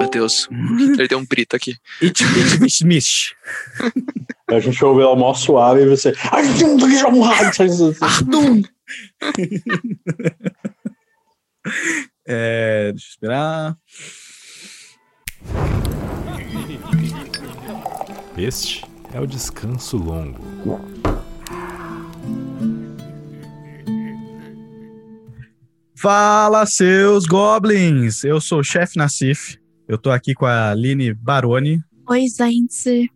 Meu Deus, ele deu um brito aqui. It, it, mish, mish. A gente ouve ela mó suave e você. É, deixa eu esperar. Este é o descanso longo. Fala, seus goblins! Eu sou o chefe Nassif. Eu tô aqui com a Aline Baroni, Oi, gente.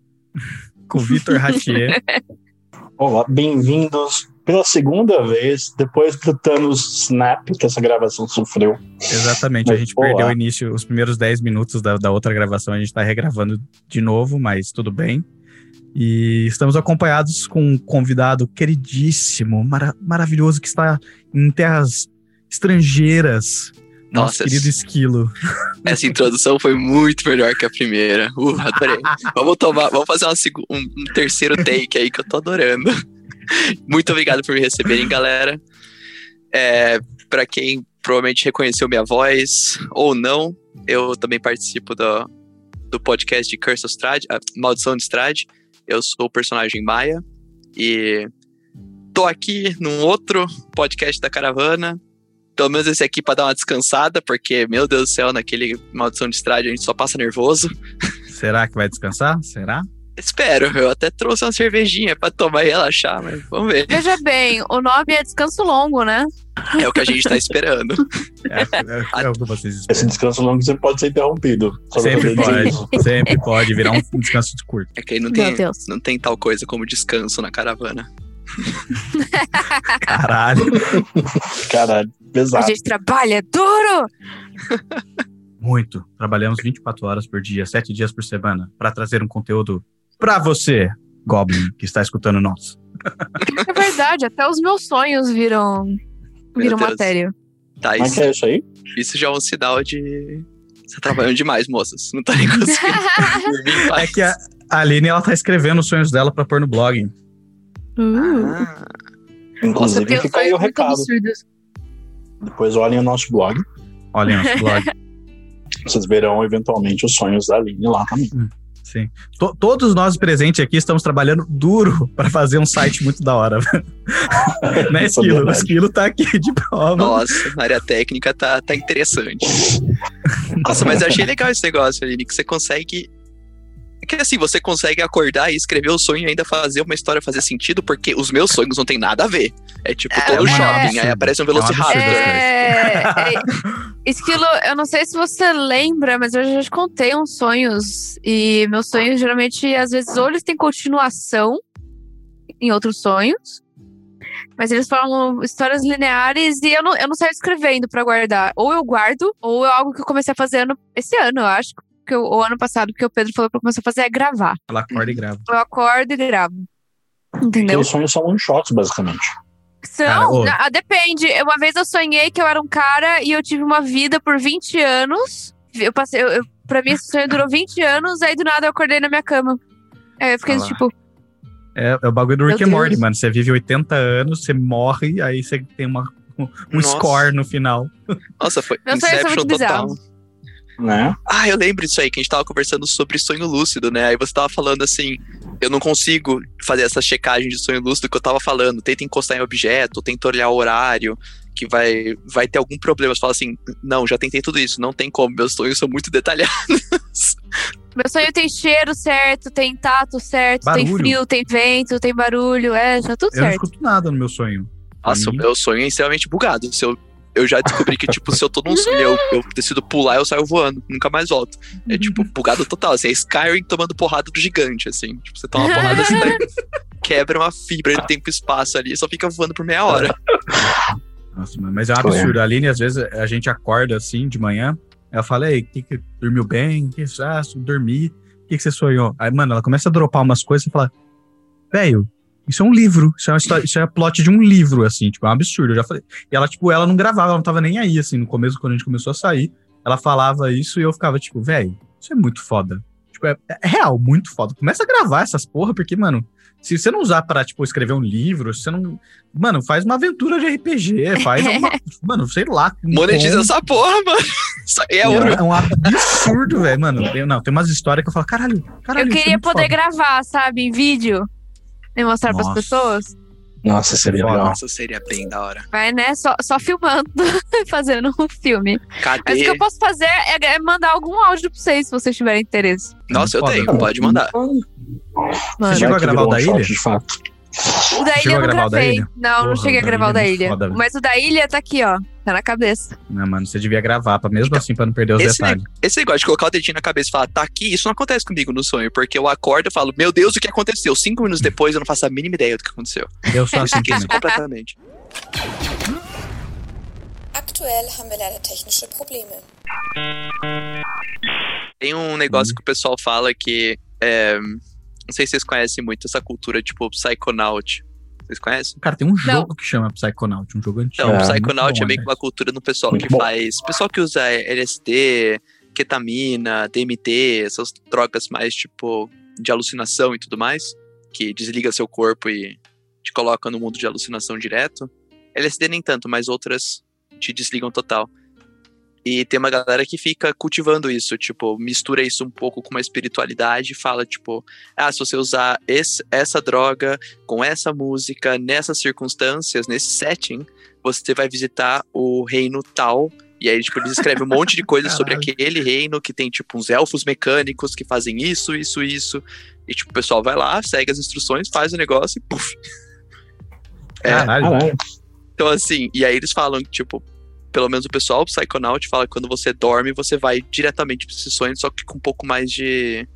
com o Vitor Ratier. Olá, bem-vindos pela segunda vez, depois do Thanos Snap que essa gravação sofreu. Exatamente, a Mas, gente olá. perdeu o início, os primeiros 10 minutos da, da outra gravação, a gente tá regravando de novo, mas tudo bem. E estamos acompanhados com um convidado queridíssimo, mara- maravilhoso, que está em terras estrangeiras. Nosso Nossa, querido Esquilo. essa introdução foi muito melhor que a primeira. Uh, adorei. Vamos tomar, vamos fazer uma um, um terceiro take aí que eu tô adorando. Muito obrigado por me receberem, galera. É, para quem provavelmente reconheceu minha voz ou não, eu também participo do, do podcast de Curse of Strahd, a Maldição de Strahd. Eu sou o personagem Maia e tô aqui num outro podcast da Caravana. Pelo menos esse aqui pra dar uma descansada, porque, meu Deus do céu, naquele Maldição de Strahd a gente só passa nervoso. Será que vai descansar? Será? Espero, eu até trouxe uma cervejinha pra tomar e relaxar, mas vamos ver. Veja bem, o nome é Descanso Longo, né? É o que a gente tá esperando. É, é- é o que vocês esperam. Esse descanso longo sempre pode ser interrompido. Sempre pode, sempre pode virar um descanso de curto. É que aí não tem, Deus. não tem tal coisa como descanso na caravana. Caralho. Caralho, A gente trabalha duro! Muito. Trabalhamos 24 horas por dia, 7 dias por semana, para trazer um conteúdo pra você, Goblin, que está escutando nós. É verdade, até os meus sonhos viram, viram matéria. Tá, é isso, que é isso aí? isso já é um sinal de. Você tá trabalhando demais, moças. Não tá nem conseguindo É que a Aline, ela tá escrevendo os sonhos dela pra pôr no blog. Uh, Ah, Inclusive, fica aí o recado. absurdos. Depois olhem o nosso blog. Olha nosso blog. Vocês verão eventualmente os sonhos da Aline lá também. Sim. To- todos nós presentes aqui estamos trabalhando duro pra fazer um site muito da hora. né, é Esquilo? O verdade. Esquilo tá aqui de prova. nossa, na área técnica tá, tá interessante. Nossa, mas eu achei legal esse negócio, Aline, que você consegue. É que assim, você consegue acordar e escrever o sonho e ainda fazer uma história fazer sentido, porque os meus sonhos não tem nada a ver. É tipo, tô É, no é shopping, aí aparece um É Velociraptor. É, é, Esquilo, eu não sei se você lembra, mas eu já te contei uns sonhos. E meus sonhos, geralmente, às vezes, ou eles têm continuação em outros sonhos. Mas eles falam histórias lineares e eu não, eu não saio escrevendo pra guardar. Ou eu guardo, ou é algo que eu comecei a fazer ano, esse ano, eu acho. Que eu, ou ano passado, que o Pedro falou pra eu começar a fazer é gravar. Ela acorda e grava. Eu acordo e gravo. Entendeu? Os sonhos são one-shots, basicamente. São, Cara, ô. ah, depende. Uma vez eu sonhei que eu era um cara e eu tive uma vida por 20 anos. Eu passei, eu, eu- pra mim esse sonho durou 20 anos, aí do nada eu acordei na minha cama. Aí eu fiquei Ah tipo, É, é o bagulho do Rick and Morty, mano. Você vive 80 anos, você morre, aí você tem uma, um Nossa. score no final. Nossa, foi Meu sonho é Inception total. bizarro. Né? Ah, eu lembro disso aí, que a gente tava conversando sobre sonho lúcido, né? Aí você tava falando assim, eu não consigo fazer essa checagem de sonho lúcido que eu tava falando. Tenta encostar em objeto, tenta olhar o horário, que vai, vai ter algum problema. Você fala assim, não, já tentei tudo isso, não tem como, meus sonhos são muito detalhados. Meu sonho tem cheiro certo, tem tato certo, tem Barulho. frio, tem vento, tem barulho, é, tá tudo Eu não certo. escuto nada no meu sonho. Nossa, o meu sonho é extremamente bugado. Se eu, eu já descobri que, tipo, se eu tô num sonho eu, eu decido pular, eu saio voando, nunca mais volto. É tipo, bugado total. Assim, é Skyrim tomando porrada do gigante, assim. Tipo, você toma uma porrada assim, daí quebra uma fibra de tempo e espaço ali e só fica voando por meia hora. Nossa, mano, mas é um absurdo. A Aline, às vezes, a gente acorda assim de manhã. Ela fala, ei, que, que dormiu bem? Que ah, dormi. O que, que você sonhou? Aí, mano, ela começa a dropar umas coisas e fala, velho, isso é um livro. Isso é uma história, isso é a plot de um livro, assim, tipo, é um absurdo. Eu já falei. E ela, tipo, ela não gravava, ela não tava nem aí, assim, no começo, quando a gente começou a sair. Ela falava isso e eu ficava, tipo, velho, isso é muito foda. Tipo, é, é real, muito foda. Começa a gravar essas porra, porque, mano, se você não usar pra, tipo, escrever um livro, se você não. Mano, faz uma aventura de RPG, faz uma. mano, sei lá. um Monetiza essa porra, mano. Isso aí é ouro. É um absurdo, velho, mano. Tem- Não, tem umas histórias que eu falo, caralho, caralho. Eu é queria muito poder foda. gravar, sabe, em vídeo. E mostrar pras Nossa. pessoas. Nossa, seria Foda. legal. Nossa, seria bem da hora. Vai, né? Só, só filmando, fazendo um filme. Mas o Cadê? que eu posso fazer é, é mandar algum áudio pra vocês, se vocês tiverem interesse. Nossa, eu Foda. tenho, pode mandar. Mano. Você chegou a gravar o da ilha? De fato. O da ilha eu não gravei. Não, não Porra, cheguei a o da gravar o ilha da é ilha. foda, velho. Mas o da ilha tá aqui, ó. Tá na cabeça. Não, mano, você devia gravar, pra mesmo Então, assim, pra não perder os esse detalhes. Esse negócio de colocar o dedinho na cabeça e falar, tá aqui, isso não acontece comigo no sonho, porque eu acordo e falo, meu Deus, o que aconteceu? Cinco minutos depois eu não faço a mínima ideia do que aconteceu. Eu sou assim também. completamente. Aktuell haben wir leider technische Probleme. Tem um negócio que o pessoal fala que. é, não sei se vocês conhecem muito essa cultura, tipo, Psychonaut. Vocês conhecem? Cara, tem um jogo que chama Psychonaut, um jogo antigo. Então, É, Psychonaut é meio que uma cultura do pessoal Muito que bom. faz. Pessoal que usa LSD, ketamina, DMT, essas drogas mais, tipo, de alucinação e tudo mais, que desliga seu corpo e te coloca no mundo de alucinação direto. LSD nem tanto, mas outras te desligam total. E tem uma galera que fica cultivando isso, tipo, mistura isso um pouco com uma espiritualidade e fala, tipo, ah, se você usar esse- essa droga com essa música, nessas circunstâncias, nesse setting, você vai visitar o reino tal. E aí, tipo, eles escrevem um monte de coisas sobre aquele reino que tem, tipo, uns elfos mecânicos que fazem isso, isso, isso. E, tipo, o pessoal vai lá, segue as instruções, faz o negócio e puf. É, Caralho. Caralho. então, assim, e aí eles falam que, tipo, pelo menos o pessoal, o Psychonaut, fala que quando você dorme, você vai diretamente pra esses sonhos, só que com um pouco mais de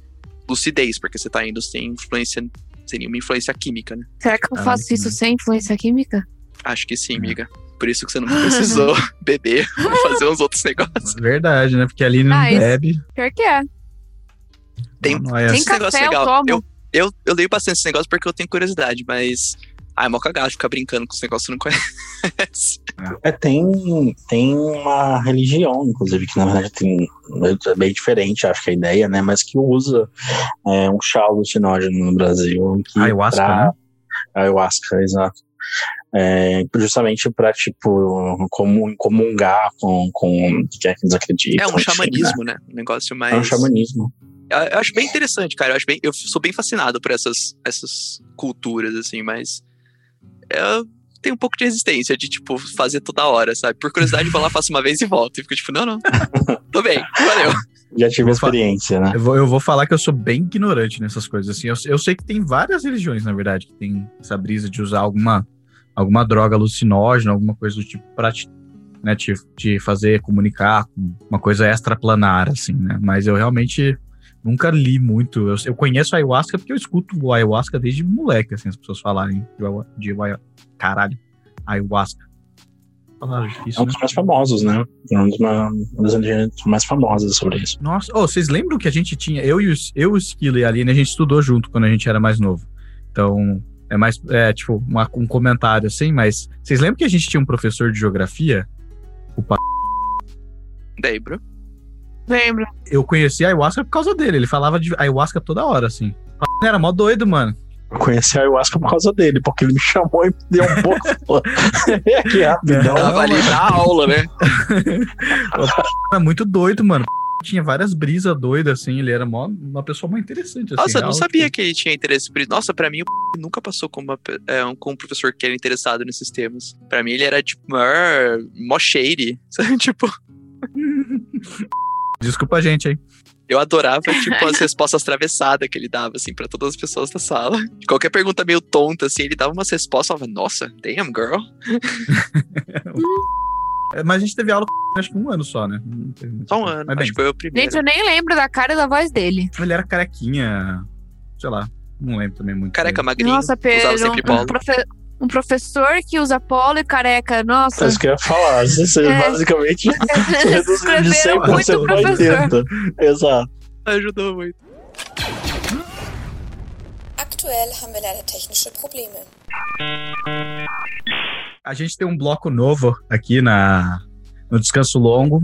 lucidez, porque você tá indo sem influência, sem nenhuma influência química, né? Será que eu Ah, faço isso bem. sem influência química? Acho que sim, É. amiga. Por isso que você não precisou beber ou fazer uns outros negócios. Verdade, né? Porque ali não Nice. bebe. Pior que é. Tem- não é Tem assim. Esse negócio café, eu legal. tomo. Eu, eu, eu leio bastante esse negócio porque eu tenho curiosidade, mas. Ah, é mó cagado ficar brincando com os negócios que você não conhece. É, tem, tem uma religião, inclusive, que na verdade tem, é bem diferente, acho que a ideia, né? Mas que usa é, um chá alucinógeno no Brasil. Que Ayahuasca, pra- né? Ayahuasca, exato. É, justamente pra, tipo, comun- comungar com, com o que é que eles acreditam. É um enfim, xamanismo, né? Um negócio né? mais. É um xamanismo. Eu, eu acho bem interessante, cara. Eu, acho bem, eu sou bem fascinado por essas, essas culturas, assim, mas. Eu tenho um pouco de resistência de, tipo, fazer toda hora, sabe? Por curiosidade, eu vou lá, faço uma vez e volto. E fico tipo, não, não. Tô bem, valeu. Já tive experiência, né? Eu vou, eu vou falar que eu sou bem ignorante nessas coisas. Assim, eu, eu sei que tem várias religiões, na verdade, que tem essa brisa de usar alguma, alguma droga alucinógena, alguma coisa do tipo pra te, né, te, te fazer comunicar com uma coisa extraplanar, assim, né? Mas eu realmente nunca li muito. Eu, eu conheço a ayahuasca porque eu escuto o ayahuasca desde moleque, assim, as pessoas falarem de, de caralho, ayahuasca. Falaram É difícil, um né? dos mais famosos, né? É um dos ma- uma das religiões mais famosas sobre isso. Nossa, ô, vocês lembram que a gente tinha, eu e o, eu, o Esquilo e a Aline, a gente estudou junto quando a gente era mais novo. Então, é mais, é, tipo, uma- um comentário assim, mas vocês lembram que a gente tinha um professor de geografia? Daí, bro. Lembro. Eu conheci a ayahuasca por causa dele, ele falava de ayahuasca toda hora, assim. Era mó doido, mano. Eu conheci a ayahuasca por causa dele, porque ele me chamou e deu um pouco. que rapidão. Tava ali pra aula, né? Era muito doido, mano. Tinha várias brisas doidas, assim, ele era mó, uma pessoa muito interessante, assim. Nossa, eu não sabia tipo, que ele tinha interesse por isso. Nossa, pra mim, o nunca passou como, uma é, um, como um professor que era interessado nesses temas. Pra mim, ele era, tipo, maior, mó shady. Sabe? Tipo, Desculpa a gente aí. eu adorava, tipo, as respostas atravessadas que ele dava, assim, pra todas as pessoas da sala. Qualquer pergunta meio tonta, assim, ele dava umas respostas, eu falava, nossa, damn, girl. Mas a gente teve aula com acho que um ano só, né? Só um ano, Mas bem, acho que foi o primeiro. Gente, eu nem lembro da cara e da voz dele. Ele era carequinha, sei lá, não lembro também muito. Careca, dele. magrinho, Nossa, Pedro. usava sempre Um, um profe- um professor que usa polo e careca. Nossa. É isso que eu ia falar. Você É. basicamente reduziu de Escreveram 100% muito para professor. 80%. Exato. Ajudou muito. Aktuell haben wir leider technische Probleme. A gente tem um bloco novo aqui na, no Descanso Longo.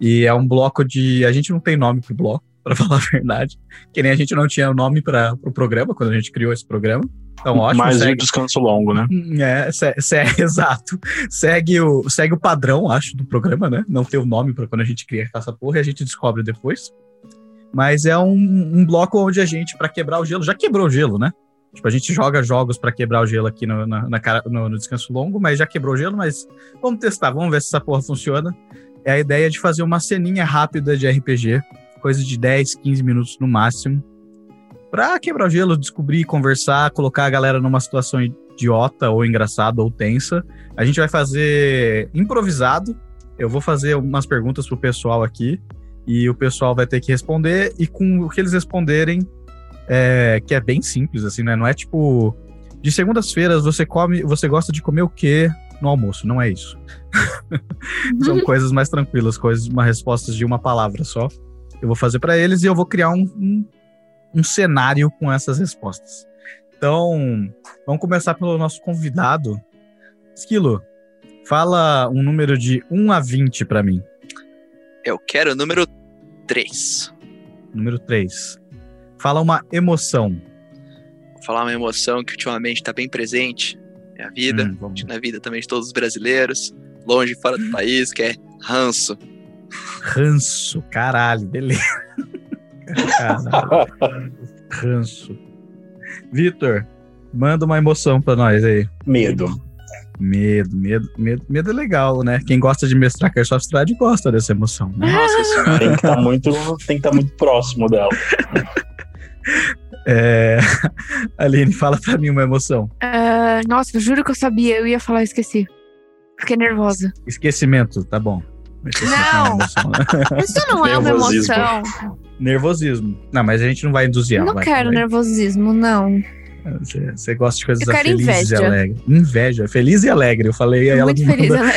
E é um bloco de. A gente não tem nome pro bloco. pra falar a verdade. Que nem a gente não tinha nome para o pro programa quando a gente criou esse programa. Então, ótimo. Mais um segue, descanso longo, né? é, se, se, exato. Segue o, segue o padrão, acho, do programa, né? Não ter o nome para quando a gente cria essa porra e a gente descobre depois. Mas é um, um bloco onde a gente, para quebrar o gelo, já quebrou o gelo, né? Tipo, a gente joga jogos para quebrar o gelo aqui no, na, na cara, no, no, descanso longo, mas já quebrou o gelo, mas vamos testar, vamos ver se essa porra funciona. É a ideia de fazer uma ceninha rápida de RPG, coisa de 10, 15 minutos no máximo, pra quebrar o gelo, descobrir, conversar, colocar a galera numa situação idiota ou engraçada ou tensa. A gente vai fazer improvisado. Eu vou fazer umas perguntas pro pessoal aqui e o pessoal vai ter que responder e com o que eles responderem é, que é bem simples, assim, né? Não é tipo. De segundas-feiras você come, você gosta de comer o quê no almoço? Não é isso. São coisas mais tranquilas, coisas, uma respostas de uma palavra só. Eu vou fazer para eles e eu vou criar um, um, um cenário com essas respostas. Então, vamos começar pelo nosso convidado. Esquilo, fala um número de 1 a 20 para mim. Eu quero o número 3. Número 3. Fala uma emoção. Vou falar uma emoção que ultimamente está bem presente. É a vida, Hum, na vida também de todos os brasileiros, longe e fora do país, que é ranço. Ranço, caralho, beleza. Caralho, ranço. Vitor, manda uma emoção pra nós aí. Medo. Medo, medo, medo, medo é legal, né? Quem gosta de mestrar Curse Stride gosta dessa emoção, né? Nossa senhora. Tem que estar muito, tem que estar muito próximo dela. É... Aline, fala pra mim uma emoção. Ah, nossa, eu juro que eu sabia, eu ia falar e esqueci. Fiquei nervosa. Esquecimento, tá bom. Não. emoção. Isso não é uma emoção. Nervosismo. Não, mas a gente não vai induzir. não vai, quero vai. nervosismo, não. Você, gosta de coisas Eu quero felizes e inveja. alegres. Inveja, feliz e alegre. Eu falei, aí ela Muito feliz. manda, né?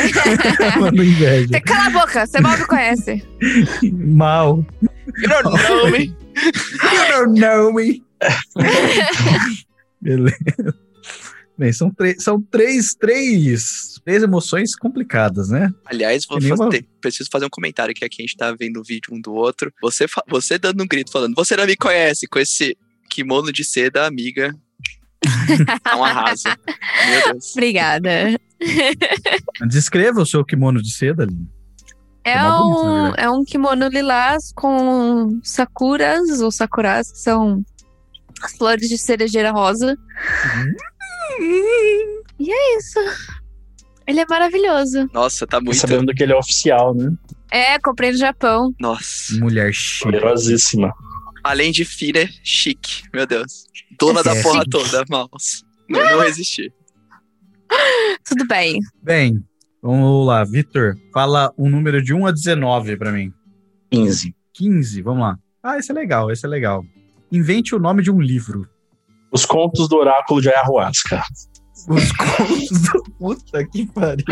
manda inveja. Você cala a boca, você mal me conhece. Mal. You don't know me. You don't know me. Beleza. Bem, são, três são três, três, três emoções complicadas, né? Aliás, vou uma- fazer- preciso fazer um comentário que aqui a gente tá vendo o vídeo um do outro. Você, você dando um grito falando, você não me conhece, com esse kimono de seda, amiga. É um arraso. Meu Deus. Obrigada. Descreva o seu kimono de seda, Aline. É É um, é um kimono lilás com sakuras ou sakuras, que são as flores de cerejeira rosa. E é isso. Ele é maravilhoso. Nossa, tá muito. Sabendo que ele é oficial, né? É, comprei no Japão. Nossa. Mulher chique. Poderosíssima. Além de é chique. Meu Deus. Dona da É porra chique. toda, mouse. Não, não resisti. Tudo bem. Bem, vamos lá. Vitor, fala um número de 1 a 19 pra mim. 15. 15, vamos lá. Ah, esse é legal, esse é legal. Invente o nome de um livro. Os contos do oráculo de Ayahuasca. Os contos do... Puta que pariu.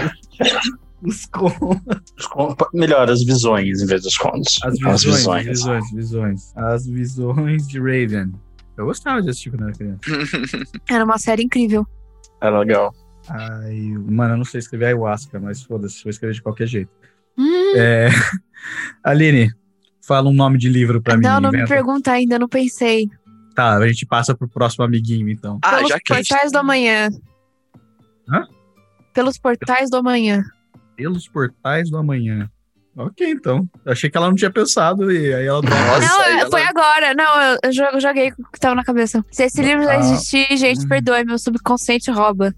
Os contos. Os con- Melhor, as visões em vez dos contos. As visões, as visões, visões. As visões de Raven. Eu gostava desse tipo, né, criança? Era uma série incrível. É legal. Ai, mano, eu não sei escrever ayahuasca, mas foda-se, vou escrever de qualquer jeito. Hum, É... Aline, fala um nome de livro pra mim. não, não me pergunta ainda, não pensei. Tá, a gente passa pro próximo amiguinho, então. Ah, Pelos já que a gente portais do amanhã. Hã? Pelos portais do amanhã. Pelos portais do amanhã. Ok, então. Eu achei que ela não tinha pensado e aí ela. Nossa, não, aí é- ela- foi agora. Não, eu joguei o que tava na cabeça. Se esse livro já Ah. existir, gente, Hum. perdoe, meu subconsciente rouba.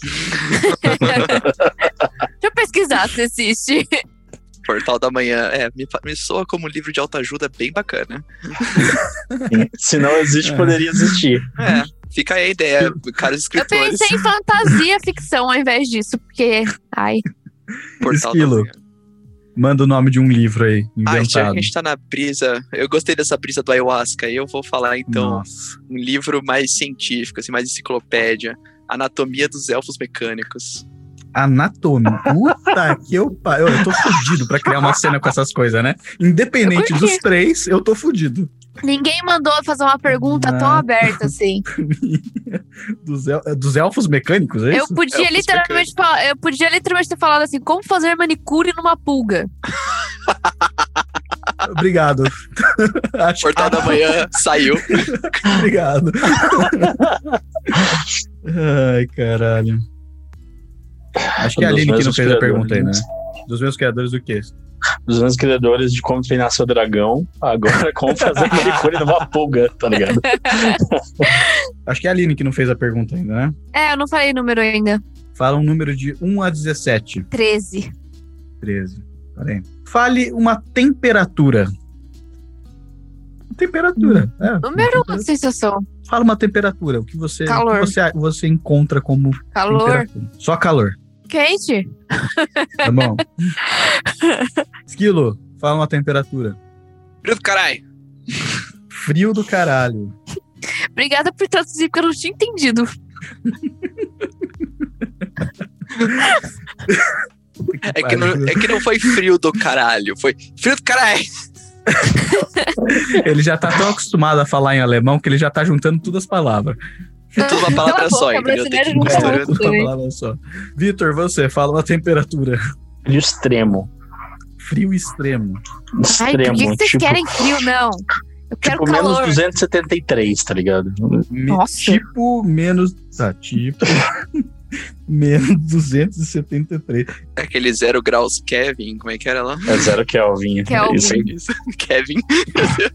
Deixa eu pesquisar se existe. Portal da Manhã. É, me, me soa como um livro de autoajuda bem bacana. Se não existe, É. poderia existir. É, fica aí a ideia, caros Eu escritores. pensei em fantasia ficção ao invés disso, porque. Ai. Portal da Esquilo. Manhã. Manda o nome de um livro aí, Ah, já que inventado. a gente tá na brisa. Eu gostei dessa brisa do ayahuasca. Eu vou falar então Nossa. um livro mais científico, assim, mais enciclopédia. Anatomia dos Elfos Mecânicos. Anatomia. Puta que eu pariu. Eu tô fudido pra criar uma cena com essas coisas, né? Independente dos três, eu tô fudido. Ninguém mandou fazer uma pergunta tão aberta assim. Dos, el- dos elfos mecânicos, é Eu isso? podia Elfos literalmente eu podia literalmente ter falado assim, como fazer manicure numa pulga. Obrigado. Acho Portal da manhã saiu. Obrigado. Ai, caralho. Acho que é a Aline que não fez a pergunta aí, né? criadores. Dos meus criadores do quê? Dos meus criadores de como treinar seu dragão, agora como fazer manicure numa pulga, tá ligado? Acho que é a Aline que não fez a pergunta ainda, né? É, eu não falei número ainda. Fala um número de 1 a 17. 13. 13. Peraí. Fale uma temperatura. Temperatura. É, uma Número temperatura. sensação? Fala uma temperatura. O que você, Calor. o que você, você encontra como Calor. Só calor. Quente? Tá bom? Esquilo, fala uma temperatura. Frio do caralho. Frio do caralho. Obrigada por traduzir, porque eu não tinha entendido. É que, não, é que não foi frio do caralho, foi frio do caralho. Ele já tá tão acostumado a falar em alemão que ele já tá juntando todas as palavras. Tudo uma palavra só, entendeu? Tem que. Tudo uma palavra só. Vitor, você, fala uma temperatura. De extremo. Frio extremo. Ai, por Extremo. que, que vocês tipo, querem frio? Não. Eu quero tipo menos calor. 273, tá ligado? Nossa. Tipo menos. Tá, tipo. menos 273. Aquele zero graus Kevin, como é que era lá? É zero Kelvin. Kelvin. Isso. Isso. Kevin. Meu Deus.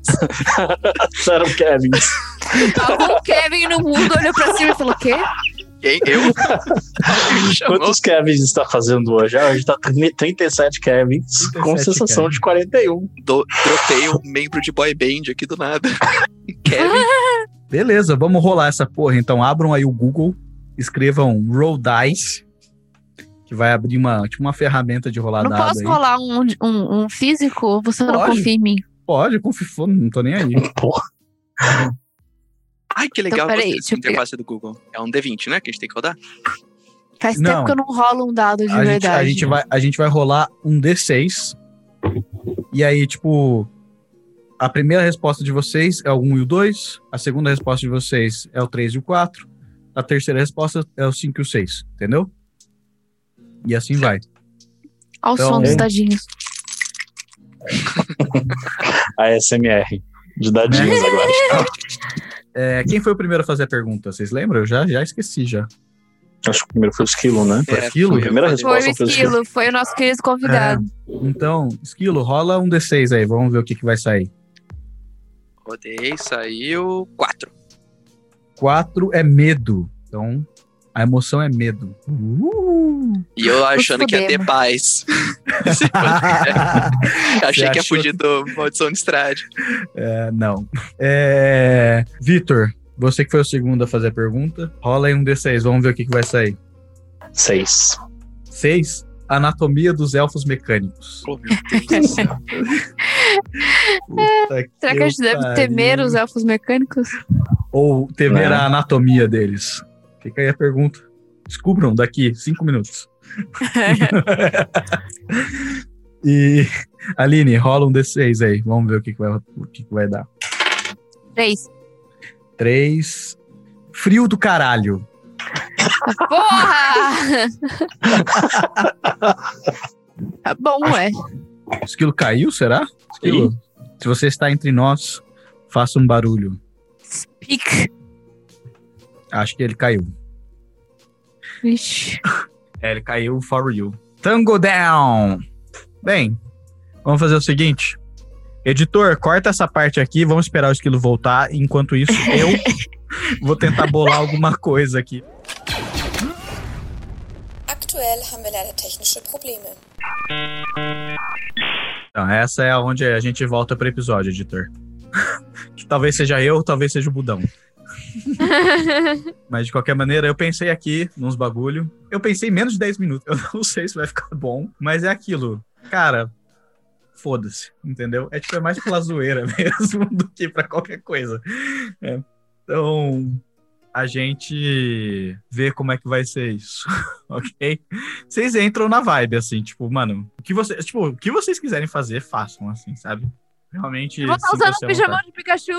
Zero Kevin. Algum Kevin no mundo olhou pra cima e falou: o quê? Quem? Eu? Quantos Kevins está fazendo hoje? Ah, hoje tá 37 Kevins, com 37 sensação Kevin. de 41. Do, dropei um membro de boy band aqui do nada. Kevin. Beleza, vamos rolar essa porra. Então abram aí o Google, escrevam Roll Dice, que vai abrir uma, tipo uma ferramenta de rolar Não dado posso aí. rolar um, um, um físico? Você não Pode. confia em mim. Pode, confia, não tô nem aí. Porra. Ai, que legal Então, peraí, você interface do Google. É um D20, né? Que a gente tem que rodar? Faz Não. tempo que eu não rolo um dado de A gente, verdade. a, gente vai, a gente vai rolar um D6. E aí, tipo, a primeira resposta de vocês é o 1 e o 2. A segunda resposta de vocês é o 3 e o 4. A terceira resposta é o 5 e o 6. Entendeu? E assim vai. Ao Então, som dos um- dadinhos. A SMR. De dadinhos agora. É, quem foi o primeiro a fazer a pergunta? Vocês lembram? Eu já, já esqueci já. Acho que o primeiro foi o esquilo, né? Foi É, fui eu Primeira falei. Foi o resposta foi o esquilo, foi o nosso querido convidado. Então, Esquilo, rola um D6 aí. Vamos ver o que, que vai sair. Rodei, saiu 4. 4 é medo. Então, a emoção é medo. Uh! E eu achando que ia ter paz. Achei Você que ia fugir do Maldição de Estrade. É, não. É, Vitor, você que foi o segundo a fazer a pergunta, rola aí um D6, vamos ver o que, que vai sair. Seis. 6. Anatomia dos elfos mecânicos. Oh, meu Deus do céu. Será que a gente deve temer os elfos mecânicos? Ou temer É. a anatomia deles? Fica aí a pergunta. Descubram daqui cinco minutos. e Aline, rola um D6 aí. Vamos ver o que, que, vai, o que, que vai dar. Três. 3. Frio do caralho. Porra! tá bom, ué. O esquilo caiu, será? Esquilo, se você está entre nós, faça um barulho. Pique. Acho que ele caiu. Vixe. É, ele caiu for you. Tango down! Bem, vamos fazer o seguinte. Editor, corta essa parte aqui, vamos esperar o esquilo voltar. Enquanto isso, eu vou tentar bolar alguma coisa aqui. Aktuell haben wir leider technische Probleme. Então, essa é onde a gente volta para o episódio, editor. Talvez seja eu, talvez seja o Budão. Mas de qualquer maneira, eu pensei aqui nos bagulho. Eu pensei menos de 10 minutos. Eu não sei se vai ficar bom, mas é aquilo. Cara, foda-se, entendeu? É tipo, é mais pela zoeira mesmo do que pra qualquer coisa. É. Então, a gente vê como é que vai ser isso, ok? Vocês entram na vibe, assim, tipo, mano, o que vocês, tipo, o que vocês quiserem fazer, façam, assim, sabe? Realmente. Eu vou estar sintam-se usando o pijamão vontade. de Pikachu!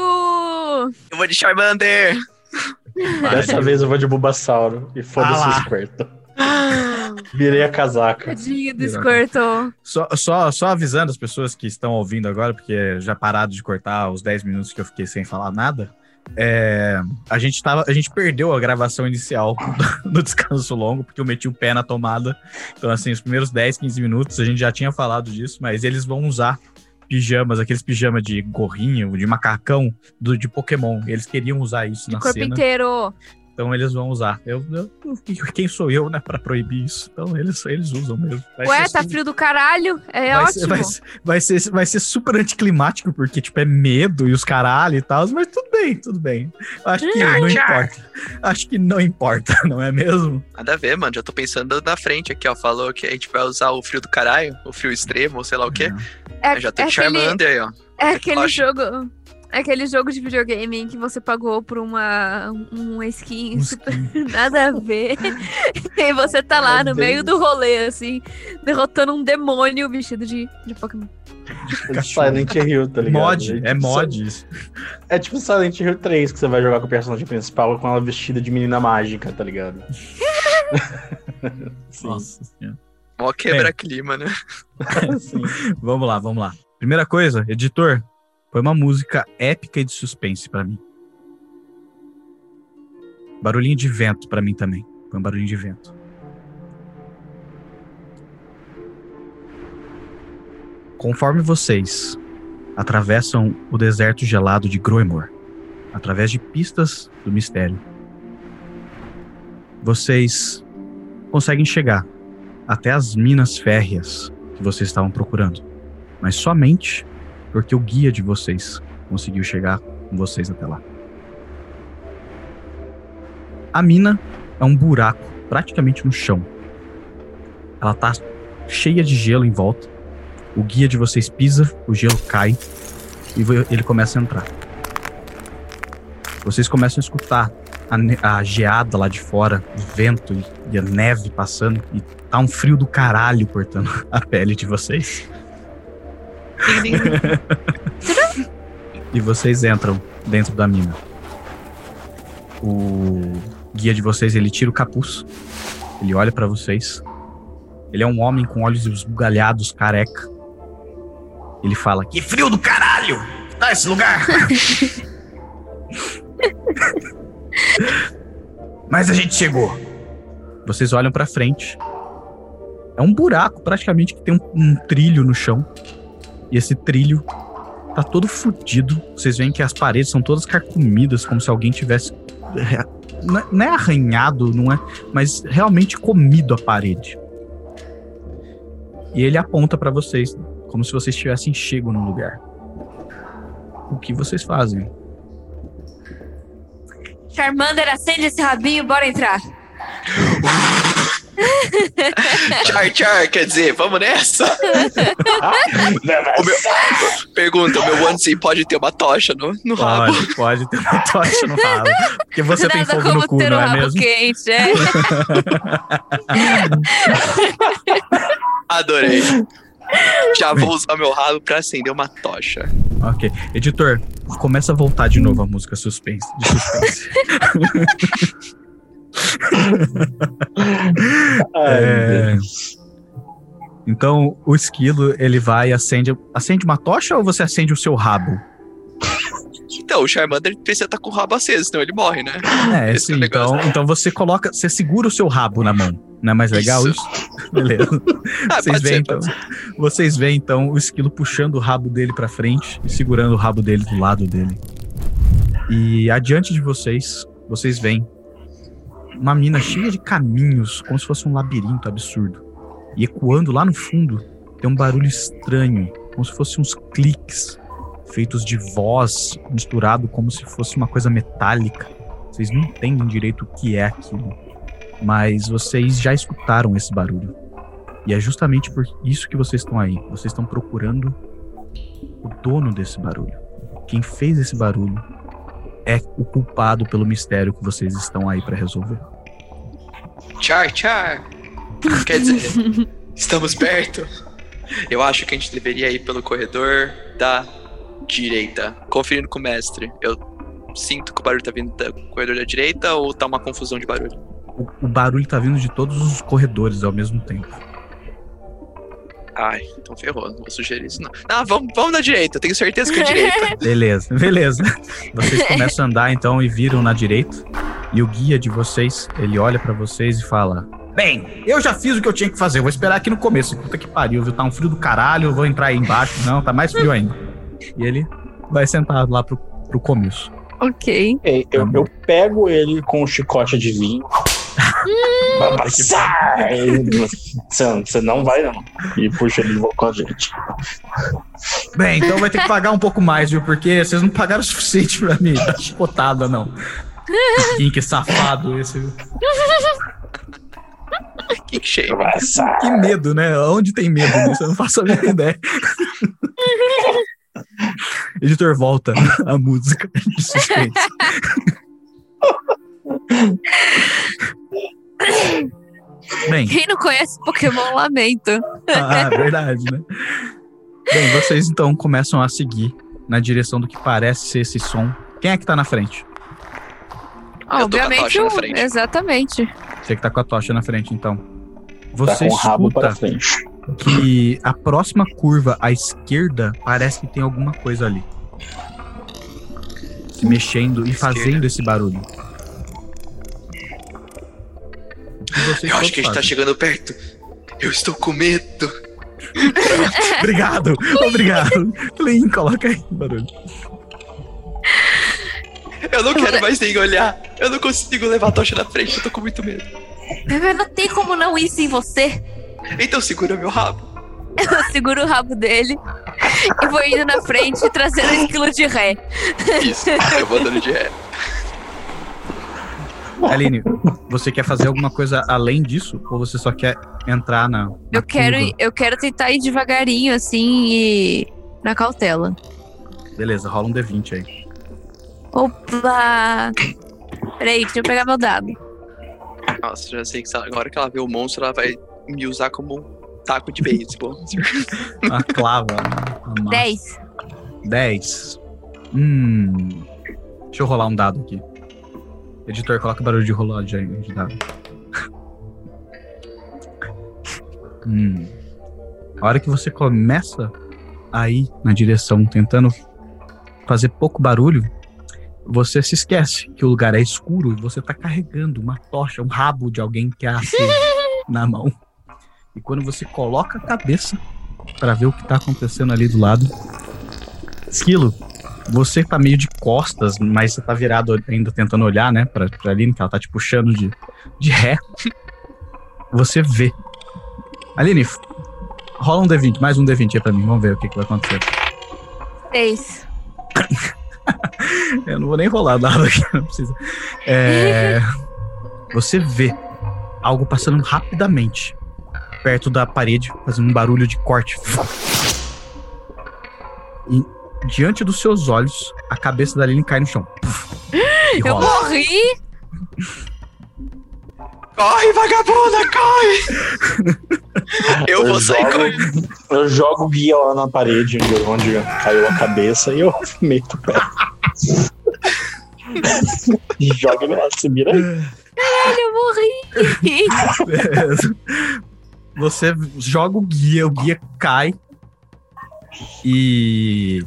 Eu vou de Charmander. Dessa vez eu vou de Bulbasauro. E foda-se Ah o Squirtle. Virei a casaca. Tadinho do. Squirtle. Só, só, só avisando as pessoas que estão ouvindo agora, porque já pararam de cortar os 10 minutos que eu fiquei sem falar nada. é, a, gente tava, a gente perdeu a gravação inicial do, do descanso longo, porque eu meti o pé na tomada. Então, assim, os primeiros 10, 15 minutos a gente já tinha falado disso, mas eles vão usar pijamas, aqueles pijamas de gorrinho, de macacão do, de Pokémon. Eles queriam usar isso De na corpo cena. inteiro. Então eles vão usar. Eu, eu- quem sou eu, né, pra proibir isso? Então eles, eles usam mesmo. Vai Ué, tá su- frio do caralho. É vai ótimo. Ser, vai, ser- vai, ser, vai ser super anticlimático, porque, tipo, é medo e os caralho e tal, mas tudo bem, tudo bem. Acho que não importa. Acho que não importa, não é mesmo? Nada a ver, mano. Já tô pensando na frente aqui, ó. Falou que a gente vai usar o frio do caralho, o frio extremo, ou sei lá o quê. É, Eu já tô é de aquele, Charmander aí, ó. é aquele Acho. jogo. É aquele jogo de videogame em que você pagou por uma, uma skin Um super skin. nada a ver. e você tá lá Meu no meio do rolê, assim, derrotando um demônio vestido de, de Pokémon. Silent Hill, tá ligado? Mod, é tipo- mod isso. É tipo Silent Hill 3, que você vai jogar com o personagem principal com ela vestida de menina mágica, tá ligado? Nossa senhora. Mó quebra-clima, né? sim. Vamos lá, vamos lá. Primeira coisa, editor, foi uma música épica e de suspense pra mim. Barulhinho de vento pra mim também. Foi um barulhinho de vento. Conforme vocês atravessam o deserto gelado de Groemor, através de pistas do mistério, vocês conseguem chegar até as minas férreas que vocês estavam procurando mas somente porque o guia de vocês conseguiu chegar com vocês até lá. A mina é um buraco praticamente no chão. Ela tá cheia de gelo em volta. O guia de vocês pisa, o gelo cai e ele começa a entrar. Vocês começam a escutar a, a geada lá de fora, o vento e- e a neve passando e tá um frio do caralho cortando a pele de vocês. E vocês entram dentro da mina. O guia de vocês, ele tira o capuz. Ele olha pra vocês. Ele é um homem com olhos esbugalhados, careca. Ele fala: Que frio do caralho! Que tá esse lugar? Mas a gente chegou. Vocês olham pra frente. É um buraco, praticamente, que tem um, um trilho no chão. E esse trilho tá todo fudido. Vocês veem que as paredes são todas carcomidas, como se alguém tivesse. é, Não é- não é arranhado, não é. Mas realmente comido a parede. E ele aponta pra vocês, como se vocês tivessem chego no lugar. O que vocês fazem? Charmander, acende esse rabinho, bora entrar. Char, char, quer dizer, vamos nessa? O meu... Pergunta, o meu onesie pode ter uma tocha no, no rabo? Pode, pode ter uma tocha no rabo. Porque você tem Nada fogo como no cu, ter não um é rabo mesmo? quente, é. Adorei. Já vou usar meu rabo pra acender uma tocha. Ok. Editor, começa a voltar de novo a música suspense. De suspense. Ai, É. Então, o esquilo, ele vai e acende. Acende uma tocha ou você acende o seu rabo? Então, o Charmander precisa estar com o rabo aceso, senão ele morre, né? É, Esse é sim. negócio. Então, então você coloca. Você segura o seu rabo na mão. Não é mais legal isso? Beleza. Ah, Vocês veem, ser, então, ser. vocês veem então o esquilo puxando o rabo dele pra frente e segurando o rabo dele do lado dele. E adiante de vocês, vocês veem uma mina cheia de caminhos, como se fosse um labirinto absurdo. E ecoando lá no fundo, tem um barulho estranho, como se fossem uns cliques feitos de voz misturado como se fosse uma coisa metálica. Vocês não entendem direito o que é aquilo, mas vocês já escutaram esse barulho. E é justamente por isso que vocês estão aí. Vocês estão procurando o dono desse barulho. Quem fez esse barulho é o culpado pelo mistério que vocês estão aí pra resolver. Char, char. Quer dizer, estamos perto. Eu acho que a gente deveria ir pelo corredor da direita. Conferindo com o mestre. Eu sinto que o barulho tá vindo do corredor da direita ou tá uma confusão de barulho? o, o barulho tá vindo de todos os corredores ao mesmo tempo. Ai, então ferrou. Não vou sugerir isso, não. Não, vamos, vamos na direita. Eu tenho certeza que é direita. Beleza, beleza. Vocês começam a andar então e viram na direita. E o guia de vocês, ele olha pra vocês e fala: Bem, eu já fiz o que eu tinha que fazer. Vou esperar aqui no começo. Puta que pariu, viu? Tá um frio do caralho. Eu vou entrar aí embaixo. Não, tá mais frio ainda. E ele vai sentado lá pro, pro começo. Ok. Ei, eu, eu pego ele com um chicote de vinho. Vai passar! Você você não vai, não. E puxa ele com a gente. Bem, então vai ter que pagar um pouco mais, viu? Porque vocês não pagaram o suficiente pra mim dar chicotada, não. Quem que safado esse. viu? Que cheio. Que medo, né? Onde tem medo? Eu não faço a mínima ideia. Editor, volta a música de suspense. Bem, Quem não conhece Pokémon Lamento? ah, verdade, né? Bem, vocês então começam a seguir na direção do que parece ser esse som. Quem é que tá na frente? Eu tô com a Obviamente, tocha na o- frente. exatamente. Você que tá com a tocha na frente, então. Tá Você com o rabo escuta para frente. que a próxima curva à esquerda parece que tem alguma coisa ali. Se mexendo e fazendo esse barulho. Eu acho que a gente tá chegando perto. Eu estou com medo. Obrigado, obrigado. Lin, coloca aí o barulho. Eu não quero mais nem olhar. Eu não consigo levar a tocha na frente. Eu tô com muito medo. Mas não tem como não ir sem você. Então segura meu rabo. Eu seguro o rabo dele e vou indo na frente trazendo um esquilo de ré. Isso. Eu vou dando de ré. Aline, você quer fazer alguma coisa além disso? Ou você só quer entrar na. na Eu quero, curva? eu quero tentar ir devagarinho, assim, e na cautela. Beleza, rola um D20 aí. Opa! Peraí, deixa eu pegar meu dado. Nossa, já sei que ela- agora que ela vê o monstro, ela vai me usar como um taco de beisebol. A clava. né? A massa. 10. 10. Hum. Deixa eu rolar um dado aqui. Editor, coloca barulho de rolagem aí de dado. hum. A hora que você começa a ir na direção, tentando fazer pouco barulho, você se esquece que o lugar é escuro e você tá carregando uma tocha, um rabo de alguém que é acesa na mão. E quando você coloca a cabeça para ver o que tá acontecendo ali do lado, Esquilo, você tá meio de costas, mas você tá virado ainda tentando olhar, né, pra, pra Aline, que ela tá te puxando de, de ré. Você vê. Aline, rola um D20, mais um D20 aí pra mim, vamos ver o que, que vai acontecer. 6. Eu não vou nem rolar nada aqui, não precisa. É, você vê algo passando rapidamente perto da parede, fazendo um barulho de corte. E diante dos seus olhos, a cabeça da Aline cai no chão. Eu morri! Corre, vagabunda, corre! Eu vou sair jogo, correndo. eu jogo o guia lá na parede onde caiu a cabeça e eu meto o pé. joga ele lá, se vira aí. Eu morri! Você joga o guia, o guia cai e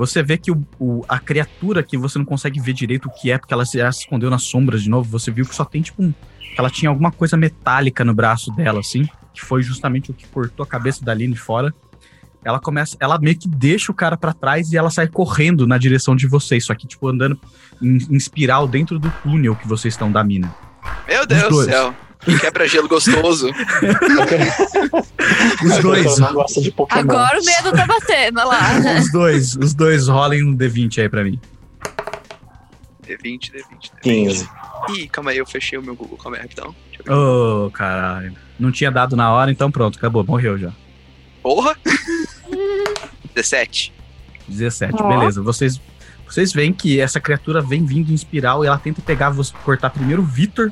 você vê que o, o- a criatura que você não consegue ver direito o que é, porque ela se, ela se escondeu nas sombras de novo, você viu que só tem tipo um. que Ela tinha alguma coisa metálica no braço dela, assim, que foi justamente o que cortou a cabeça da Aline fora. Ela começa, ela meio que deixa o cara pra trás e ela sai correndo na direção de vocês, só que tipo andando em, em espiral dentro do túnel que vocês estão da mina. Meu Deus do céu. Que quebra-gelo gostoso. Os dois. Agora o medo tá batendo, olha lá. Os dois, os dois rolem um D20 aí pra mim. D20, D20, D20. 15. Ih, calma aí, eu fechei o meu Google. Calma aí, rapidão. Deixa eu ver. Ô, caralho. Não tinha dado na hora, então pronto, acabou, morreu já. Porra! 17. 17, Ó. beleza. Vocês, vocês veem que essa criatura vem vindo em espiral e ela tenta pegar, você cortar primeiro o Vitor.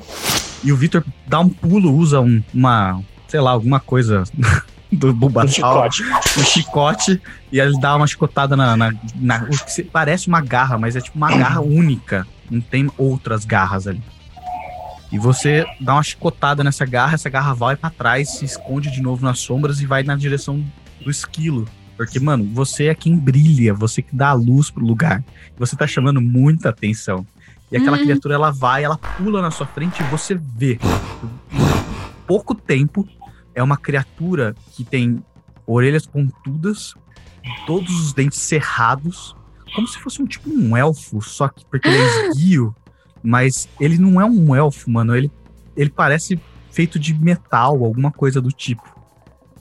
E o Vitor dá um pulo, usa um- uma, sei lá, alguma coisa do Um Bulbasaur. chicote. um chicote e ele dá uma chicotada na, na, na- o que se- parece uma garra, mas é tipo uma garra única. Não tem outras garras ali. E você dá uma chicotada nessa garra, essa garra vai pra trás, se esconde de novo nas sombras e vai na direção do esquilo. Porque, mano, você é quem brilha, você que dá a luz pro lugar. Você tá chamando muita atenção. E aquela Uhum. criatura, ela vai, ela pula na sua frente e você vê. Em pouco tempo, é uma criatura que tem orelhas pontudas, todos os dentes cerrados, como se fosse um tipo um elfo, só que porque ele é esguio, mas ele não é um elfo, mano, ele, ele parece feito de metal, alguma coisa do tipo.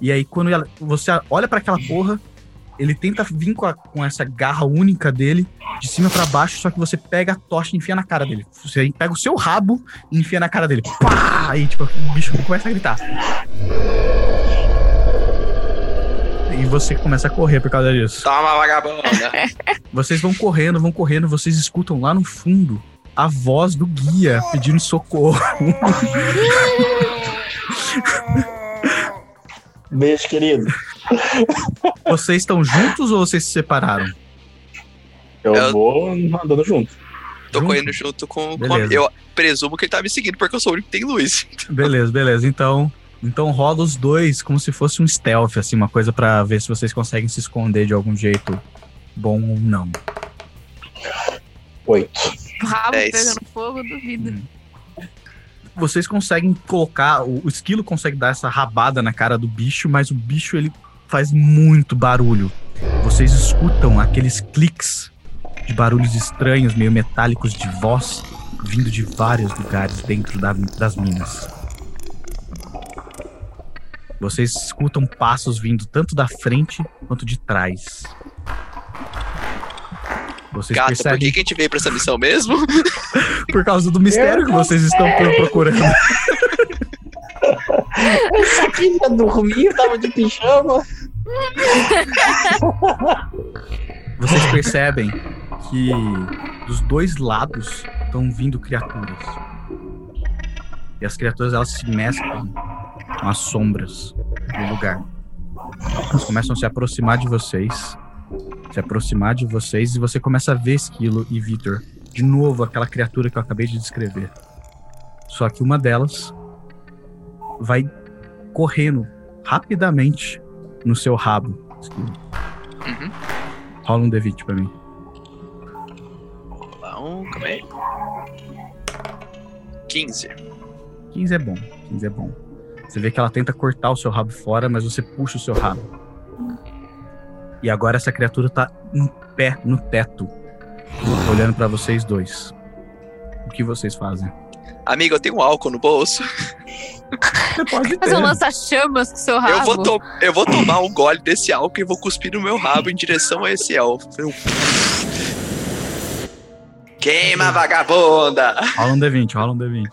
E aí quando ela- você olha pra aquela porra, ele tenta vir com, a- com essa garra única dele, de cima pra baixo, só que você pega a tocha e enfia na cara dele. Você pega o seu rabo e enfia na cara dele. Pá! Aí, tipo, o bicho começa a gritar. E você começa a correr por causa disso. Toma, vagabunda. Vocês vão correndo, vão correndo, vocês escutam lá no fundo a voz do guia pedindo socorro. Beijo, querido. Vocês estão juntos ou vocês se separaram? Eu, Eu- vou andando junto. Tô Junto? correndo junto com, com a. Eu presumo que ele tá me seguindo porque eu sou o único que tem luz. Beleza, beleza. Então, então rola os dois como se fosse um stealth, assim, uma coisa pra ver se vocês conseguem se esconder de algum jeito bom ou não. Oito. Rabo pegando fogo, duvido. Vocês conseguem colocar, o, o esquilo consegue dar essa rabada na cara do bicho, mas o bicho ele faz muito barulho. Vocês escutam aqueles cliques de barulhos estranhos, meio metálicos de voz, vindo de vários lugares dentro da- das minas. Vocês escutam passos vindo tanto da frente quanto de trás. Vocês Gata, por que, percebem que a gente veio pra essa missão mesmo? por causa do mistério que vocês estão procurando. Essa aqui já dormiu, tava de pijama. Vocês percebem que dos dois lados estão vindo criaturas. E as criaturas elas se mesclam com as sombras do lugar. Elas começam a se aproximar de vocês. Se aproximar de vocês e você começa a ver Esquilo e Victor. De novo, aquela criatura que eu acabei de descrever. Só que uma delas vai correndo rapidamente no seu rabo, Esquilo. Uhum. Rola um D20 pra mim. Um, calma aí. 15. 15 é bom, 15 é bom. Você vê que ela tenta cortar o seu rabo fora, mas você puxa o seu rabo. E agora essa criatura tá em pé no teto, olhando pra vocês dois. O que vocês fazem? Amigo, eu tenho um álcool no bolso. Você pode Fazer um lança-chamas com seu rabo. Eu vou, to- eu vou tomar um gole desse álcool e vou cuspir no meu rabo em direção a esse elfo. Eu- Queima, vagabunda! Rola um D20, rola um D20.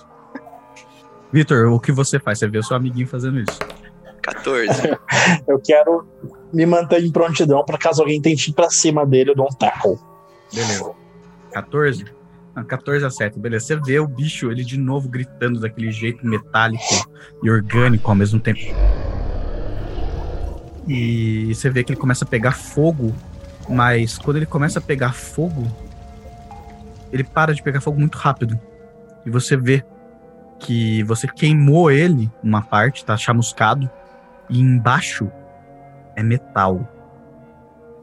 Vitor, o que você faz? Você vê o seu amiguinho fazendo isso. 14. Eu quero me manter em prontidão pra caso alguém tente ir pra cima dele, eu dou um tackle. Beleza. 14? Ah, 14 acerta, beleza. Você vê o bicho, ele de novo gritando daquele jeito metálico e orgânico ao mesmo tempo. E você vê que ele começa a pegar fogo, mas quando ele começa a pegar fogo, ele para de pegar fogo muito rápido. E você vê que você queimou ele uma parte, tá chamuscado, e embaixo é metal.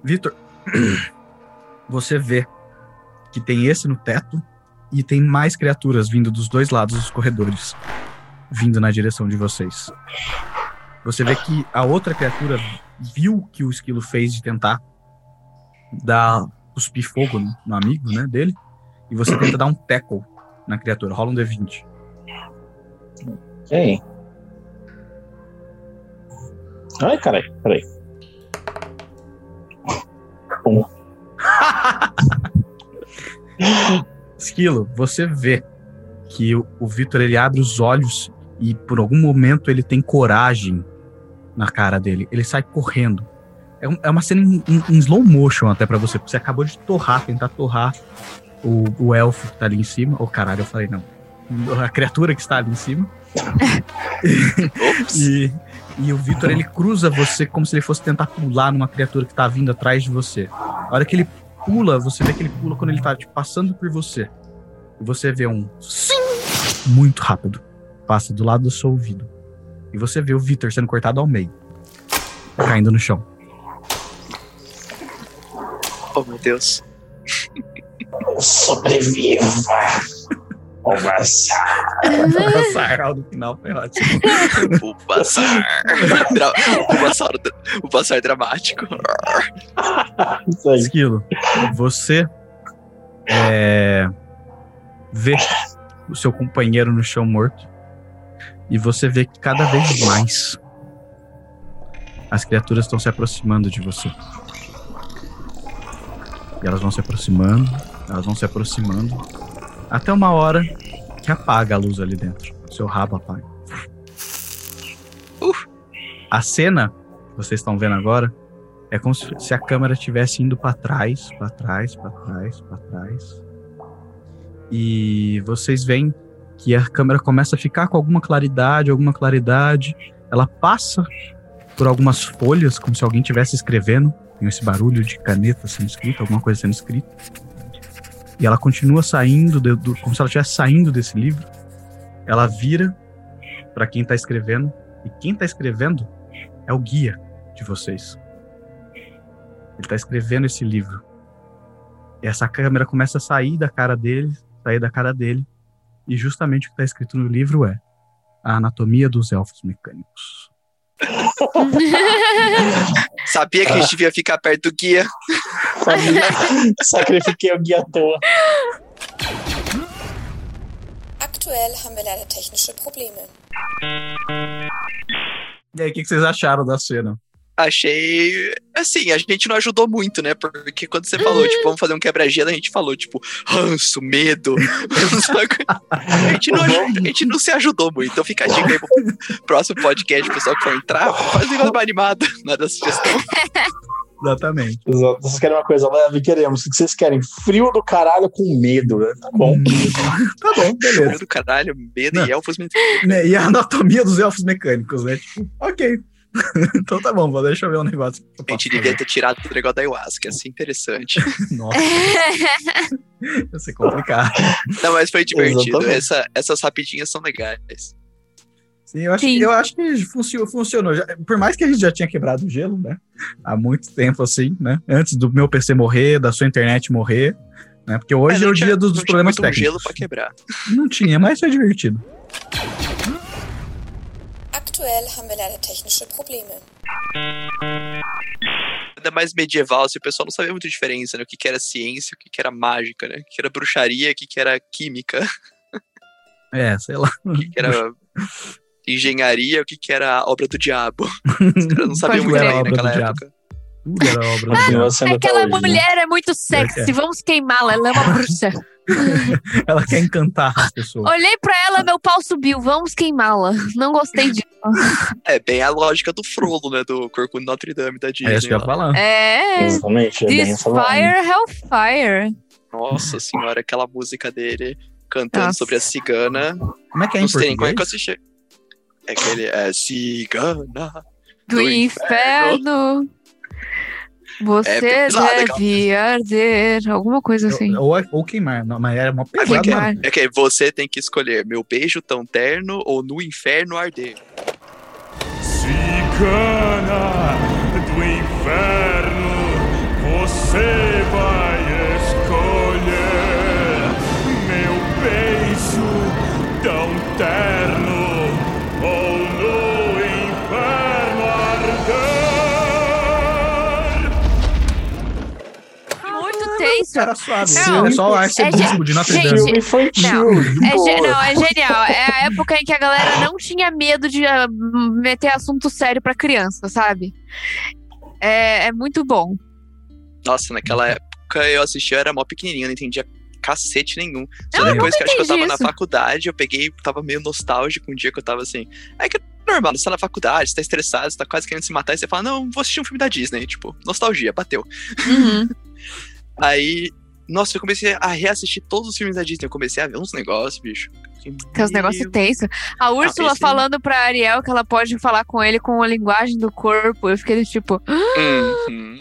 Vitor, você vê que tem esse no teto e tem mais criaturas vindo dos dois lados dos corredores, vindo na direção de vocês. Você vê que a outra criatura viu que o esquilo fez de tentar dar cuspir fogo no, no amigo, né, dele, e você tenta dar um tackle na criatura. Rola um D20. Ok. Ai, carai, peraí. Esquilo, você vê que o, o Vitor ele abre os olhos e por algum momento ele tem coragem na cara dele. Ele sai correndo. É, um- é uma cena em, em- em slow motion até pra você, porque você acabou de torrar, tentar torrar o, o elfo que tá ali em cima. Oh, caralho, eu falei não. A criatura que está ali em cima. E, e o Vitor ele cruza você como se ele fosse tentar pular numa criatura que tá vindo atrás de você. A hora que ele pula, você vê que ele pula quando ele tá tipo, passando por você. E você vê um sim muito rápido. Passa do lado do seu ouvido. E você vê o Victor sendo cortado ao meio. Caindo no chão. Oh, meu Deus. Sobreviva! O Bassar. Essa no final foi ótimo. O passar. O passar, o passar dramático. Isso aí. Esquilo, você é, vê o seu companheiro no chão morto e você vê que cada vez mais as criaturas estão se aproximando de você. E elas vão se aproximando, elas vão se aproximando, até uma hora que apaga a luz ali dentro. Seu rabo apaga. Uf. A cena que vocês estão vendo agora é como se, se a câmera estivesse indo para trás, para trás, para trás, para trás. E vocês veem que a câmera começa a ficar com alguma claridade, alguma claridade. Ela passa por algumas folhas, como se alguém estivesse escrevendo. Tem esse barulho de caneta sendo escrita, alguma coisa sendo escrita. E ela continua saindo, de- do- como se ela estivesse saindo desse livro. Ela vira para quem tá escrevendo. E quem tá escrevendo é o guia de vocês. Ele tá escrevendo esse livro. E essa câmera começa a sair da cara dele, sair da cara dele. E justamente o que tá escrito no livro é a anatomia dos elfos mecânicos. Sabia que a gente devia ficar perto do guia. Sabia? Sacrifiquei o guia à toa. Aktuell haben wir leider technische Probleme. E aí, o que que vocês acharam da cena? Achei. Assim, a gente não ajudou muito, né? Porque quando você falou, tipo, vamos fazer um quebra-gelo, a gente falou, tipo, ranço, medo. A, gente não ajuda- a gente não se ajudou muito. Então fica a dica aí pro próximo podcast, o pessoal que for entrar, faz um negócio mais animado. Nada sugestão. Exatamente. Exato. Vocês querem uma coisa leve? Queremos. O que vocês querem? Frio do caralho com medo, né? Tá bom. Tá bom, beleza. Meu do caralho, medo Não. e elfos me Né, E a anatomia dos elfos mecânicos, né? Tipo, ok. então tá bom, vou deixa eu ver um negócio. A gente devia ter tirado o negócio da ayahuasca, ia ser interessante. Nossa, ia ser complicado. Não, mas foi divertido. Essa, essas rapidinhas são legais. Sim, eu acho, Sim. Que, eu acho que funcionou. funcionou. Já- por mais que a gente já tinha quebrado o gelo, né? Há muito tempo, assim, né? Antes do meu PC morrer, da sua internet morrer. Né? Porque hoje é não o tinha- dia dos, não dos tinha problemas muito um técnicos. gelo pra quebrar. Não tinha, mas foi divertido. Aktuell haben wir leider technische Probleme. Ainda mais medieval, assim, o pessoal não sabia muito a diferença, né? O que, que era ciência, o que, que era mágica, né? O que era bruxaria, o que, que era química, É, sei lá. o que, que era engenharia, o que, que era obra do diabo. Os caras não sabiam Pode muito bem do naquela época. Tudo era obra do diabo. sendo até Aquela hoje, né? mulher é muito sexy, vamos queimá-la, ela é uma bruxa. Ela quer encantar as pessoas. Olhei pra ela, meu pau subiu, vamos queimá-la. Não gostei disso. É bem a lógica do Frollo, né? Do Corcunda Notre Dame da Disney. É isso que eu ia falar. É. Exatamente. É. Desfire Hellfire. Nossa senhora, aquela música dele cantando Nossa. sobre a cigana. Como é que é em não sei nem como é que eu português? assisti. É aquele. É cigana. Do, Do inferno. Você É aquela deve arder. Alguma coisa assim. Ou, ou queimar. Não, mas era uma é pesada. que é? Queimar. É que você tem que escolher meu beijo tão terno ou no inferno arder. Cigana do inferno, você vai escolher meu beijo tão terno Tenso. Era suave. Não, é só o arcebispo de Notre Dame. Filme infantil. Não, É, não, é genial. É a época em que a galera não tinha medo de ah, meter assunto sério pra criança, sabe? É, é muito bom. Nossa, naquela época eu assisti, eu era mó pequenininho, não entendia cacete nenhum. Só Eu depois que eu acho que eu tava entendi na isso. faculdade, eu peguei, tava meio nostálgico um dia que eu tava assim. É que é normal, você tá na faculdade, você tá estressado, você tá quase querendo se matar, e você fala, não, vou assistir um filme da Disney. Tipo, nostalgia, bateu. Uhum. Aí, nossa, eu comecei a reassistir todos os filmes da Disney. Eu comecei a ver uns negócios, bicho. Tem uns negócios tensos. A Úrsula esse- falando pra Ariel que ela pode falar com ele com a linguagem do corpo. Eu fiquei tipo, Uhum.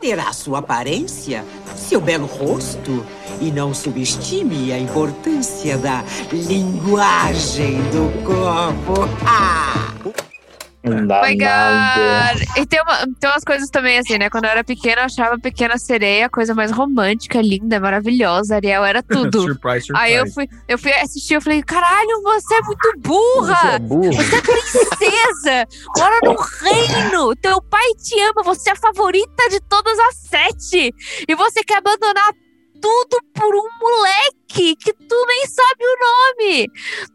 Terá sua aparência, seu belo rosto E não subestime a importância da linguagem do corpo. Ah! Não dá my nada. God. E tem, uma- tem umas coisas também assim, né? Quando eu era pequena, eu achava a Pequena Sereia a coisa mais romântica, linda, maravilhosa. Ariel era tudo. surprise, surprise. Aí eu fui, eu fui assistir, eu falei, caralho, você é muito burra! Você é burro. Você é princesa! Mora no reino! Teu pai te ama, você é a favorita de todas as sete! E você quer abandonar tudo por um moleque que tu nem sabe o nome!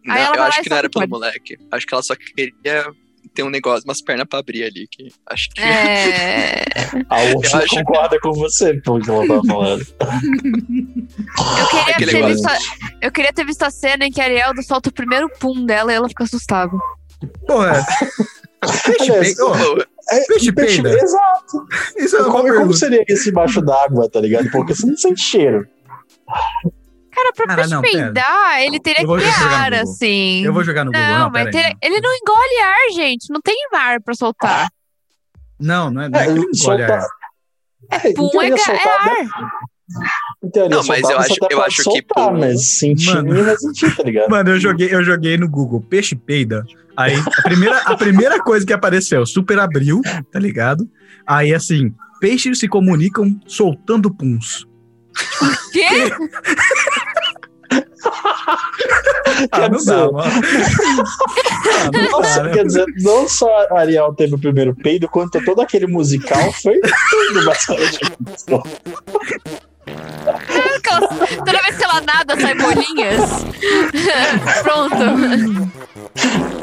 Não, Aí ela eu acho que não era pelo moleque. Acho que ela só queria ter um negócio, umas pernas pra abrir ali. Que acho que. É. A Eu Úrsula acho- concorda com você, pelo que ela tá falando. Eu queria, ter visto a, eu queria ter visto a cena em que a Ariel solta o primeiro pum dela e ela fica assustada. Porra. Peixe Aliás. Ô, É, Peixe peida. Exato. Isso é Como, como seria isso embaixo d'água, tá ligado? Porque você não sente cheiro. Pra Cara, peixe não, pera. peidar, ele teria que ter ar, assim. Eu vou jogar no Google. Não, Não, mas aí. ele não engole ar, gente. Não tem ar pra soltar. Não, não é, não é que ele engole ar. É, Pum é, é soltar, ar. Em teoria, Não, mas eu acho- eu acho que soltar, pum- Mas sentir Mano. não sentir, tá ligado? Mano, eu joguei, eu joguei no Google peixe peida. Aí a primeira, a primeira coisa que apareceu, super abril, tá ligado? Aí assim, peixes se comunicam soltando puns. Quê? Ah, Quer não dizer- dá, mano. Ah, não Nossa, dá, né? quer dizer, não só a Ariel teve o primeiro peido, quanto todo aquele musical foi tudo. Aquelas- Toda vez que ela nada, sai bolinhas. Pronto.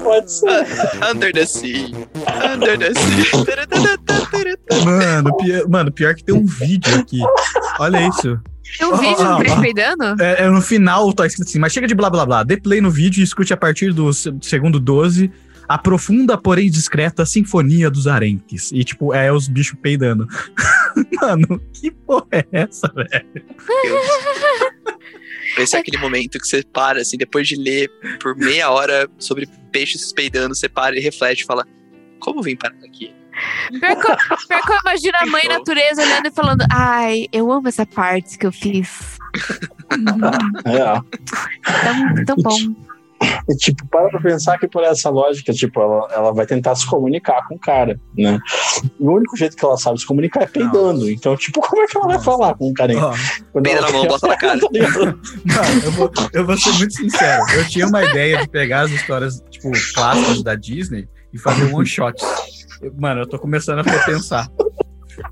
Pode ser. Under the sea. Under the sea. Mano, pior, mano, pior que tem um vídeo aqui. Olha isso. Tem um vídeo Ah, do peixe peidando? É, é no final tá escrito assim, mas chega de blá blá blá. Dê play no vídeo e escute a partir do se- segundo 12 a profunda, porém discreta sinfonia dos arenques. E, tipo, é os bichos peidando. Mano, que porra é essa, velho? Esse é aquele momento que você para, assim, depois de ler por meia hora sobre peixes peidando, você para e reflete e fala: Como vim parar aqui? Pior que, eu, pior que eu imagino a mãe natureza olhando e falando: Ai, eu amo essa parte que eu fiz. É. Tão, tão bom. E, tipo, para pra pensar que por essa lógica, tipo, ela, ela vai tentar se comunicar com o cara, né? E o único jeito que ela sabe se comunicar é peidando. Então, tipo, como é que ela vai Nossa. falar com o cara? Quando Peida ela na mão, bota na cara. Tá? Mano, eu vou, eu vou ser muito sincero. Eu tinha uma ideia de pegar as histórias, tipo, clássicas da Disney e fazer one shot. Mano, eu tô começando a repensar.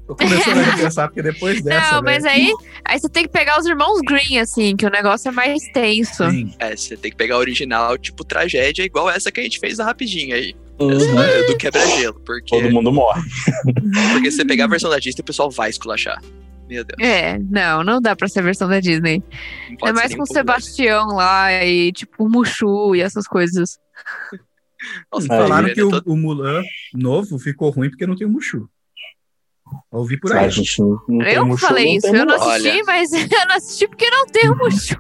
Tô começando a repensar, porque depois dessa. Não, mas velho, aí, aí você tem que pegar os irmãos Green, assim, que o negócio é mais tenso. sim. É, você tem que pegar a original, tipo, tragédia, igual essa que a gente fez rapidinho aí. Uhum. Essa é do quebra-gelo. Porque, Todo mundo morre. porque se você pegar a versão da Disney, o pessoal vai esculachar. Meu Deus. É, não, não dá pra ser a versão da Disney. Não é mais com um o. Sebastião lá e, tipo, o Mushu e essas coisas. Nossa, Aí, Falaram que é o, todo- o Mulan novo ficou ruim porque não tem o Mushu. Ouvi por A aí. gente não, não tem eu Mushu, falei não isso, eu não assisti, Olha. mas eu não assisti porque não tem o Mushu.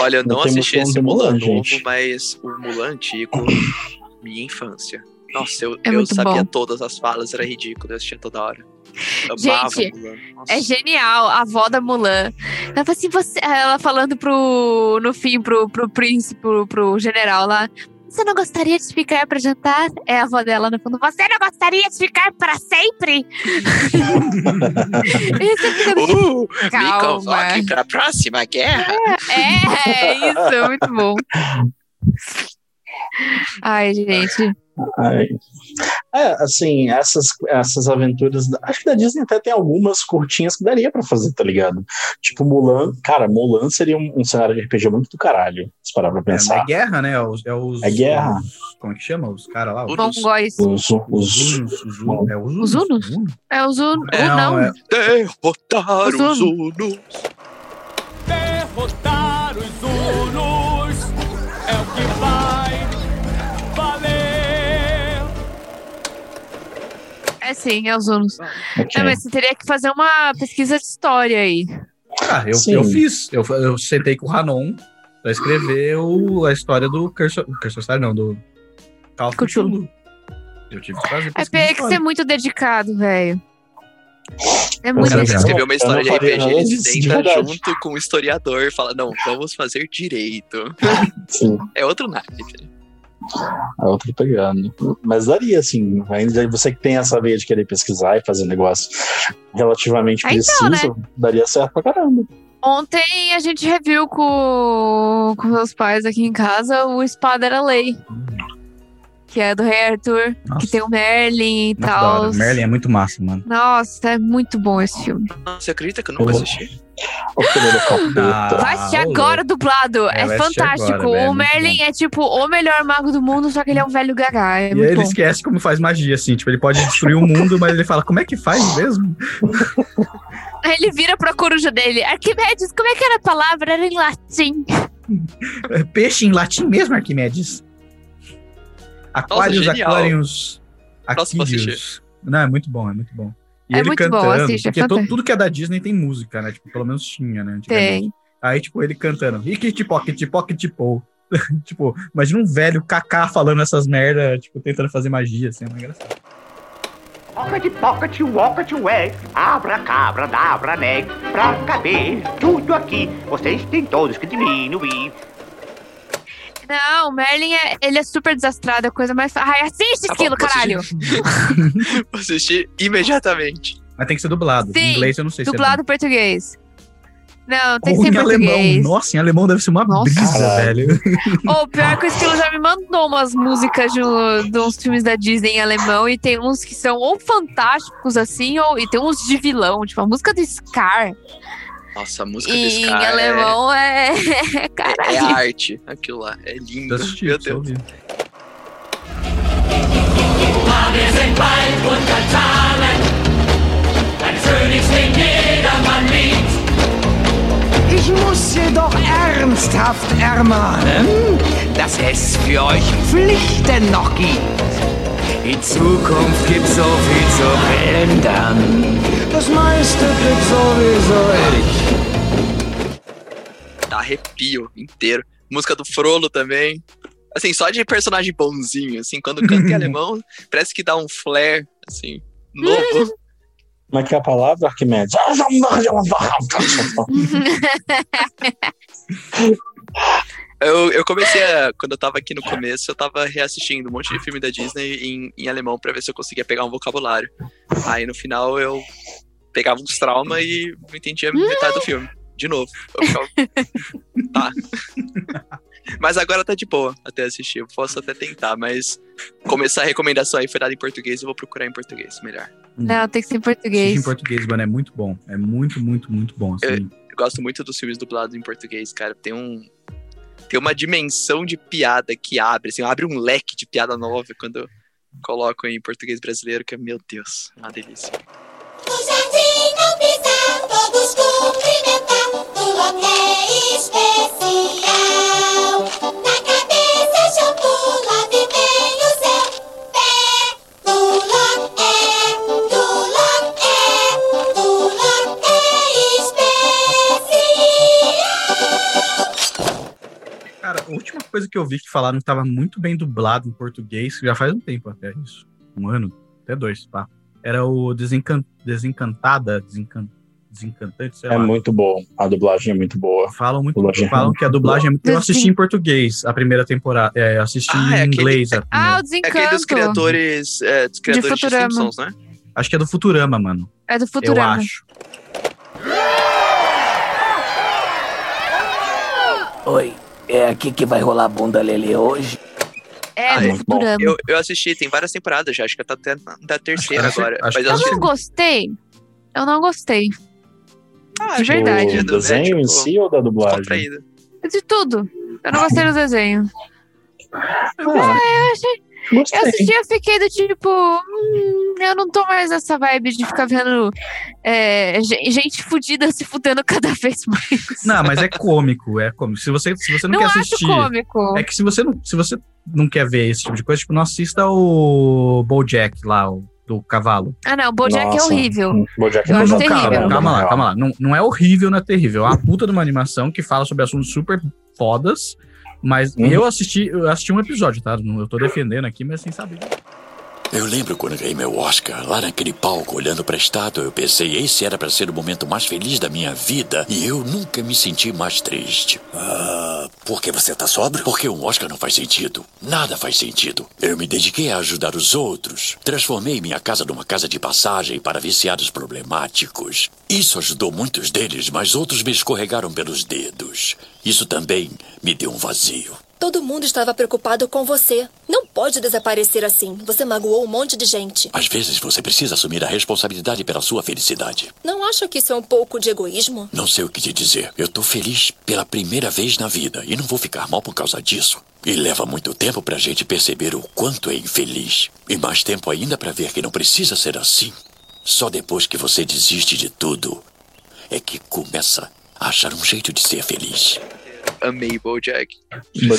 Olha, eu Não não assisti esse Mulan Mulan, novo, gente. mas o Mulan antigo, minha infância. Nossa, eu, É eu sabia bom. todas as falas, era ridículo, eu assistia toda hora. Eu amava Gente. É genial, a avó da Mulan. Ela fala assim, você, ela falando pro, no fim, pro, pro príncipe, pro, pro general lá. Você não gostaria de ficar pra jantar? É a avó dela no fundo. Você não gostaria de ficar pra sempre? Uh, me Calma. convoque pra próxima guerra. é, é isso, muito bom. Ai, gente. É, assim, essas, essas aventuras. Acho que da Disney até tem algumas curtinhas que daria pra fazer, tá ligado? Tipo, Mulan. Cara, Mulan seria um, um cenário de RPG muito do caralho, se parar pra É, mas pensar. é guerra, né? É os, é, os, É guerra. os- como é que chama? Os caras lá? Os, Mongóis. Os, os os, Unos. Os Unos. É os Unos? Os Unos? Unos? É os Un... É, Ou não. é- Derrotar Os os Unos. Derrotar É sim, é os Unos. ok. Não, mas você teria que fazer uma pesquisa de história aí. Ah, eu, Sim. eu fiz. Eu, eu sentei com o Ranon pra escrever o, a história do Curso, Curso Star, não, do Call of Cthulhu. Eu tive que fazer É tem que histórica. ser muito dedicado, velho. É muito ver. escreveu uma história de RPG, ele de senta junto com o historiador e fala, não, vamos fazer direito. Sim, É outro naipe. É outra pegando. Mas daria, assim. Ainda você que tem essa veia de querer pesquisar e fazer um negócio relativamente Ah, então, preciso, daria certo pra caramba. Ontem a gente reviu com, com meus pais aqui em casa o Espada era Lei. Que é do Rei Arthur, Nossa, que tem o Merlin e tal. Merlin é muito massa, mano. Nossa, é muito bom esse filme. Você acredita que eu nunca assisti? O filho do capeta. Ah, Vai assistir ô, agora dublado. É, É, fantástico. agora, é o Merlin é tipo o melhor mago do mundo, só que ele é um velho gagá. É E ele bom. esquece como faz magia, assim. Tipo, ele pode destruir o mundo, mas ele fala, como é que faz mesmo? Aí ele vira pra coruja dele. Arquimedes, como é que era a palavra? Era em latim. É Peixe em latim mesmo, Arquimedes? Aquários, aquários, Nossa, vou aquídeos. Não, é muito bom, é muito bom. E É ele muito bom, cantando, assiste, é porque todo- tudo que é da Disney tem música, né? Tipo, pelo menos tinha, né? Tem. Aí, tipo, ele cantando. Ikitipocketipocketipou. tipo, imagina um velho cacá falando essas merda, tipo, tentando fazer magia, assim, é uma engraçado. Pocket, pocket, walket away. Abra, cabra, dabra, neg. Pra caber tudo aqui, vocês têm todos que diminuir. Não, o Merlin é, ele é super desastrado, é a coisa mais. Ai, assiste Tá vou caralho! assistir. Vou assistir imediatamente. Mas tem que ser dublado. Sim, em inglês eu não sei Dublado em português. Não, se tem é que ser em em alemão. português. Nossa, em alemão deve ser uma Nossa. brisa, Caralho. velho. Ou pior que o Esquilo já me mandou umas músicas de, de uns filmes da Disney em alemão e tem uns que são ou fantásticos assim, ou e tem uns de vilão, tipo a música do Scar Nossa, a música em desse cara é, alemão é, é, é caralho. arte. Aquilo lá, é lindo. Assisti, Meu eu Deus. ouvi. Wir sind weit unter Zahlen. Ein Phönix, den jedermann liebt. Ich muss Sie doch ernsthaft ermahnen, dass es für euch Pflichten noch gibt. Die Zukunft gibt so viel zu verändern. Ich. Dá arrepio inteiro. Música do Frollo também. Assim, só de personagem bonzinho, assim, quando canta em alemão, parece que dá um flare, assim, novo. Como é que é a palavra, Arquimedes? Eu, eu comecei a. Quando eu tava aqui no começo, eu tava reassistindo um monte de filme da Disney em, em alemão pra ver se eu conseguia pegar um vocabulário. Aí no final eu pegava uns traumas e não entendia metade do filme. De novo. Eu ficava. tá. Mas agora tá de boa até assistir. Eu posso até tentar, mas começar a recomendação aí foi dada em português, eu vou procurar em português melhor. Não, tem que ser em Assiste português. em português, mano, é muito bom. É muito, muito, muito bom. Assim. Eu gosto muito dos filmes dublados em português, cara. Tem um. Tem uma dimensão de piada que abre, assim, abre um leque de piada nova quando coloco em português brasileiro, que é, meu Deus, é uma delícia. Coisa que eu vi que falaram que tava muito bem dublado em português, já faz um tempo até isso. Um ano, até dois, pá. Era o Desencan... Desencantada, Desencan... Desencantante, sei É lá. muito bom. A dublagem é muito boa. Falam muito, Dublagem é falam que a dublagem é muito. Eu assisti em português a primeira temporada. É, eu assisti Ah, é em aquele- inglês a Ah, o É Desencanto. aquele dos criadores, é, dos criadores de, Futurama. Simpsons, né? Acho que é do Futurama, mano. É do Eu Futurama. acho. Oi, é aqui que vai rolar bunda lelê hoje? É, Ah, do é. Futurama. Eu, eu assisti, tem várias temporadas já, acho que tá até na da terceira Acho agora. acho Mas eu assisti. não gostei. Eu não gostei. Ah, de verdade. O desenho em si ou da dublagem? De tudo. Eu não gostei do desenho. Ah, Eu achei. Eu gostei. assisti e fiquei do tipo. hum, eu não tô mais nessa vibe de ficar vendo é, ge- gente fudida se fudendo cada vez mais. Não, mas é cômico, é cômico. Se você, se você não, Não quer acho assistir. cômico. É que se você, não, se você não quer ver esse tipo de coisa, tipo, não assista o Bojack lá, o do cavalo. Ah, não, o Bojack é Nossa. horrível. Bojack Eu é bom, terrível. calma na lá, calma lá. Não, não é horrível, não é terrível. É uma puta de uma animação que fala sobre assuntos super fodas. Mas Uhum. eu assisti, eu assisti um episódio, tá? Eu tô defendendo aqui, mas sem saber. Eu lembro quando ganhei meu Oscar, lá naquele palco, olhando pra estátua, eu pensei, esse era pra ser o momento mais feliz da minha vida, e eu nunca me senti mais triste. Ah, por que você tá sóbrio? Porque um Oscar não faz sentido. Nada faz sentido. Eu me dediquei a ajudar os outros. Transformei minha casa numa casa de passagem para viciados problemáticos. Isso ajudou muitos deles, mas outros me escorregaram pelos dedos. Isso também me deu um vazio. Todo mundo estava preocupado com você. Não pode desaparecer assim. Você magoou um monte de gente. Às vezes você precisa assumir a responsabilidade pela sua felicidade. Não acha que isso é um pouco de egoísmo? Não sei o que te dizer. Eu tô feliz pela primeira vez na vida e não vou ficar mal por causa disso. E leva muito tempo pra gente perceber o quanto é infeliz. E mais tempo ainda pra ver que não precisa ser assim. Só depois que você desiste de tudo é que começa a achar um jeito de ser feliz. Amei Bojack.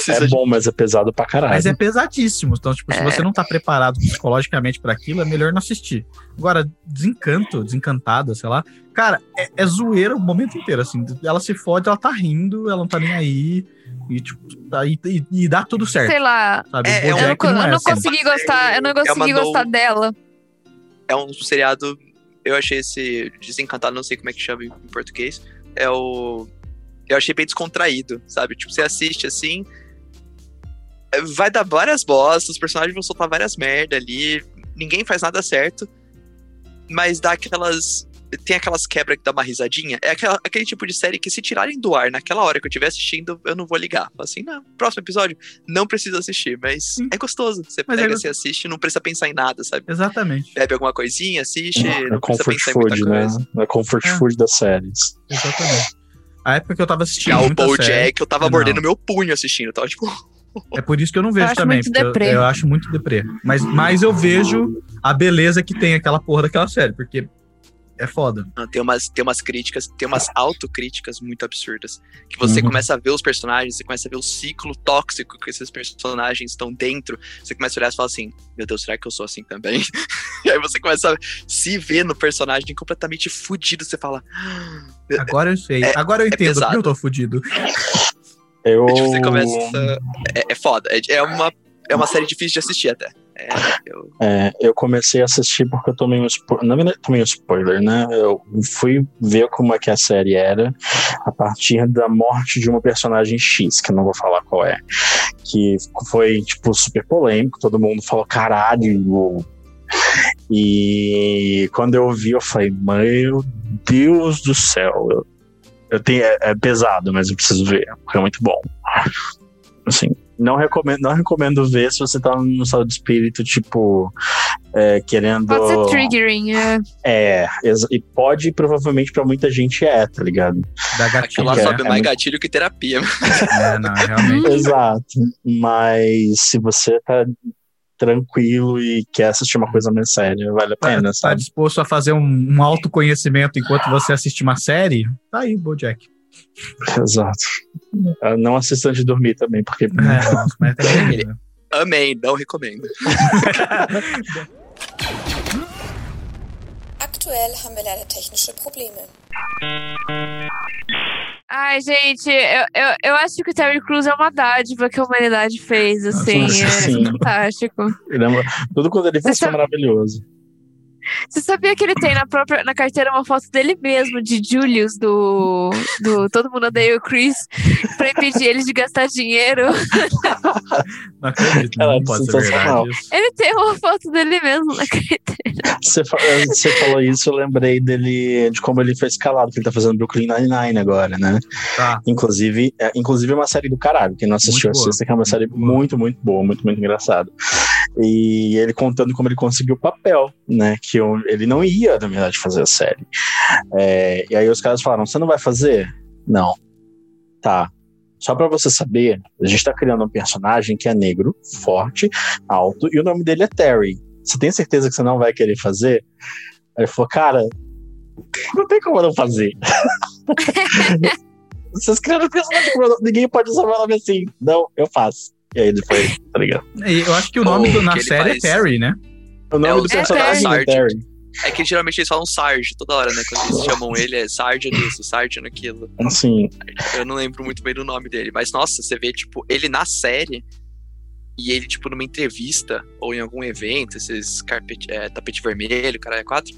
É bom, mas é pesado pra caralho. Mas é pesadíssimo. Então, tipo, se É. você não tá preparado psicologicamente pra aquilo, é melhor não assistir. Agora, desencanto, desencantada, sei lá. Cara, é, é zoeira o momento inteiro, assim. Ela se fode, ela tá rindo, ela não tá nem aí. E, tipo, tá, e, e- e dá tudo certo. Sei lá. Sabe? É, O é um- Eu não, não eu é não assim. consegui gostar, eu não É consegui no- gostar dela. É um seriado. Eu achei esse Desencantado, não sei como é que chama em português. É o. Eu achei bem descontraído, sabe? Tipo, você assiste assim. é, Vai dar várias bostas, os personagens vão soltar várias merda ali. Ninguém faz nada certo. Mas dá aquelas. Tem aquelas quebras que dá uma risadinha. É aquela- aquele tipo de série que, se tirarem do ar naquela hora que eu estiver assistindo, eu não vou ligar. Fala assim, não, próximo episódio, não precisa assistir. Mas é gostoso. Você Mas é pega, gost- você assiste não precisa pensar em nada, sabe? Exatamente. bebe alguma coisinha, assiste, É não precisa comfort pensar em muita food, né? coisa. É comfort É. food das séries. Exatamente. A época que eu tava assistindo. Já o muita série- Bojack, eu tava Não. mordendo meu punho assistindo, tava tipo... É por isso que eu não vejo acho também. eu-. Eu, acho muito deprê. Mas, mas eu vejo a beleza que tem aquela porra daquela série, porque é foda. Não, Tem umas, tem umas críticas, tem umas autocríticas muito absurdas. Que você Uhum. começa a ver os personagens, você começa a ver o ciclo tóxico que esses personagens estão dentro. Você começa a olhar e fala assim: Meu Deus, será que eu sou assim também? e aí você começa a se ver no personagem completamente fudido. Você fala. Agora eu sei. É- Agora eu é entendo porque pesado. eu tô fudido. Eu... Tipo, você começa. É, é foda. É, é uma, é uma série difícil de assistir até. É, eu, É, eu comecei a assistir porque eu tomei um spoiler. Na verdade, tomei um spoiler, né? Eu fui ver como é que a série era a partir da morte de uma personagem X, que eu não vou falar qual é. Que foi, tipo, super polêmico, todo mundo falou caralho. E quando eu vi, eu falei, meu Deus do céu. Eu, eu tenho, é, é pesado, mas eu preciso ver, porque é muito bom. Assim, não recomendo, não recomendo ver se você tá no estado de espírito, tipo, é, querendo. Pode ser triggering. É. É, e pode, provavelmente, pra muita gente é, tá ligado? Da aquilo gatilho. lá é, sobe é mais gatilho que terapia. É, não, realmente. Exato. Mas se você tá tranquilo e quer assistir uma coisa mais séria, vale a pena, Tá sabe? disposto a fazer um, um autoconhecimento enquanto você assiste uma série? Tá aí, Bojack. Exato. Não assista antes de dormir também, porque. É, mas também, Ele- Amém, não recomendo. Aktuell haben wir leider technische Probleme. Ai, gente, eu, eu, eu acho que o Terry Crews é uma dádiva que a humanidade fez, assim. Nossa, é sim. fantástico. Caramba, Tudo quando ele Você é maravilhoso. Você sabia que ele tem na própria na carteira uma foto dele mesmo, de Julius, do, do Todo Mundo Odeia o Chris, pra impedir ele de gastar dinheiro? Não acredito, não Caralho, pode ser sensacional. verdade isso. Ele tem uma foto dele mesmo na carteira. Você, fa- eh, você falou isso, eu lembrei dele, de como ele foi escalado, que ele tá fazendo Brooklyn Nine-Nine agora, né? Tá. Inclusive, é, inclusive é uma série do caralho. Quem não assistiu, assista, que é uma série muito, muito boa, muito, muito engraçada. E ele contando como ele conseguiu o papel, né? Que eu- ele não ia, na verdade, fazer a série. É, e aí os caras falaram: Você não vai fazer? Não. Tá. Só pra você saber, a gente tá criando um personagem que é negro, forte, alto, e o nome dele é Terry. Você tem certeza que você não vai querer fazer? Aí ele falou, cara, não tem como eu não fazer. Vocês criaram um personagem, ninguém pode usar meu nome assim. Não, eu faço. E aí ele foi, tá ligado? Eu acho que o nome Oh, do- na série faz- é Terry, né? O nome É o do personagem é Sargent. Terry. É que geralmente eles falam Sarge toda hora, né? Quando eles chamam ele, é Sarge nisso, Sarge naquilo. Assim, Eu não lembro muito bem do nome dele. Mas, nossa, você vê, tipo, ele na série. e ele, tipo, numa entrevista ou em algum evento, esses carpete, é, tapete vermelho, cara, é quatro,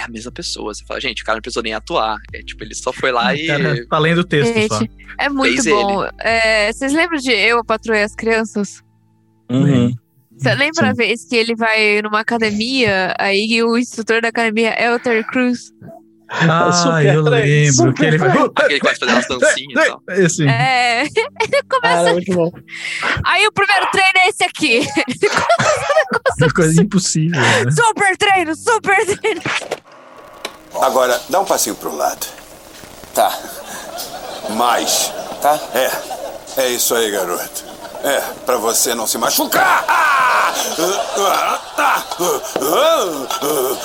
é a mesma pessoa. Você fala, gente, o cara não precisou nem atuar. É tipo, ele só foi lá e. Cara tá lendo o texto só. Gente, é muito Fez bom. É, vocês lembram de Eu, e as Crianças? Uhum. Você lembra a vez que ele vai numa academia, aí o instrutor da academia é o Terry Crews? Ah, Super eu trem, lembro. super Que ele vai... Aquele que vai fazer umas dancinhas e tal. Esse. É, ele começa. Cara, muito bom. Aí o primeiro treino é esse aqui. Uma coisa impossível. Né? super treino, super treino. Agora, dá um passinho pro lado. Tá. Mais. Tá? É. É isso aí, garoto. É, pra você não se machucar. Ah!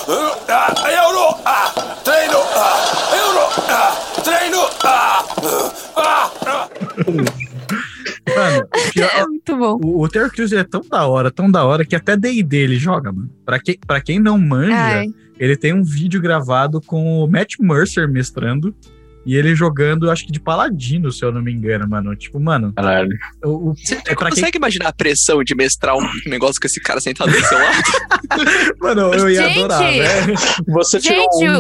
Euro! Ah! Treino! Ah! Euro! Ah! Treino! Ah! Ah! Ah! Mano, o pior- É muito bom. o, o Terry Crews é tão da hora, tão da hora, que até D&D ele joga, mano. Pra quem, pra quem não manja, Ai. Ele tem um vídeo gravado com o Matt Mercer mestrando. E ele jogando, acho que de paladino, se eu não me engano, mano. Tipo, mano, Caralho. o, o- Você é pra quem consegue imaginar a pressão de mestrar um negócio com esse cara sentado do seu lado? Mano, eu ia Gente! adorar, velho. Você tirou Gente, um.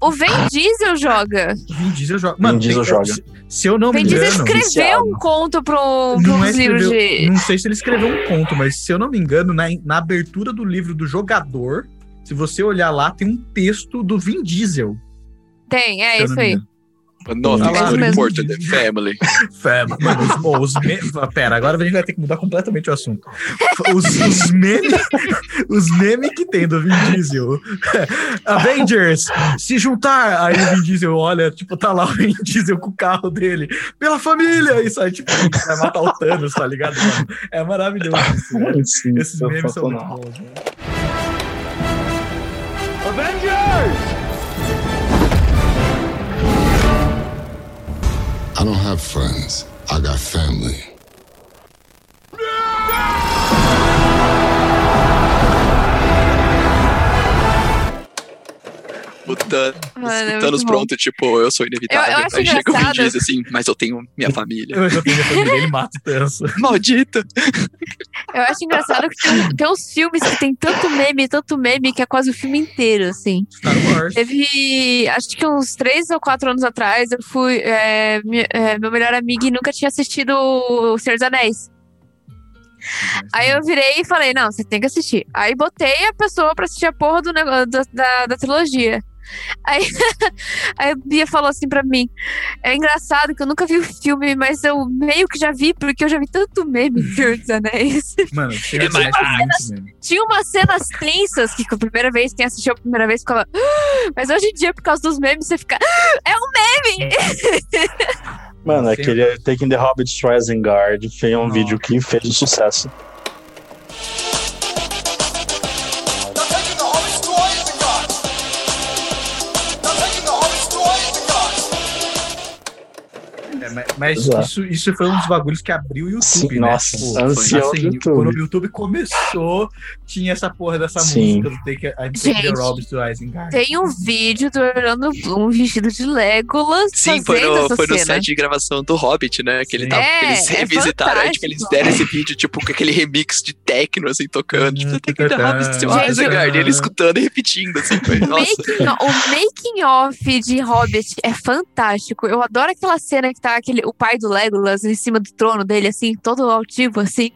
o, o Vin Diesel joga. Vin Diesel joga. Mano, Diesel tem- joga. Se, se eu não me Vin Diesel engano. escreveu viciado. um conto pro, Não, pros é escreveu- de. não sei se ele escreveu um conto, mas se eu não me engano, na, na abertura do livro do jogador, se você olhar lá, tem um texto do Vin Diesel. Tem, é isso aí. Ah more mesmo. important family. Fama. Mano, os, oh, os me- Pera, agora a gente vai ter que mudar completamente o assunto. Os, os memes os meme que tem do Vin Diesel. Avengers, se juntar. Aí o Vin Diesel olha, tipo, tá lá o Vin Diesel com o carro dele. Pela família! E sai, tipo, vai matar o Thanos, tá ligado? Mano? É maravilhoso isso, velho. Sim, Esses memes são muito bons, né? Avengers! I don't have friends. I got family. O Thanos, Mano, é o Thanos bom. pronto, tipo, eu sou inevitável. Eu- eu acho Aí chega o Vin. Diesel assim, mas eu tenho minha família. Eu tenho minha família, ele mata o Thanos. Maldito! Eu acho engraçado que tem, tem uns filmes que tem tanto meme, tanto meme, que é quase o filme inteiro, assim. Star Wars. Teve, acho que uns três ou quatro anos atrás, eu fui. é, é, meu melhor amigo nunca tinha assistido O Senhor dos Anéis. Aí eu virei e falei, não, você tem que assistir. Aí botei a pessoa pra assistir a porra do negócio da, da, da trilogia. Aí, aí a Bia falou assim pra mim: É engraçado que eu nunca vi o filme, mas eu meio que já vi, porque eu já vi tanto meme do Senhor dos Anéis. Mano, tem É mais- muito meme. Tinha umas cenas tensas que, a primeira vez, quem assistiu a primeira vez ficava. "Ah!" Mas hoje em dia, por causa dos memes, você fica. "Ah, É um meme! Mano, Sim. aquele Taking the Hobbit to Isengard foi um Nossa. vídeo que fez um sucesso. É, mas Exato. isso, isso foi um dos bagulhos que abriu o YouTube, Sim, né? nossa, ancião assim, do YouTube. Quando o YouTube começou, tinha essa porra dessa Sim. música do Take, a- Take the to Isengard. Tem um vídeo do Orlando Bloom vestido de Legolas. Sim, foi no, essa foi no cena. set de gravação do Hobbit, né? Que ele tava, É, que eles é revisitaram, aí, tipo, eles deram esse vídeo, tipo, com aquele remix de techno, assim, tocando. Tipo, tem que ter Hobbit, seu Gente, Isengard. E ele escutando e repetindo, assim. Foi, O making, o making off de Hobbit é fantástico. Eu adoro aquela cena que tá aquele, o pai do Legolas em cima do trono dele, assim, todo altivo, assim.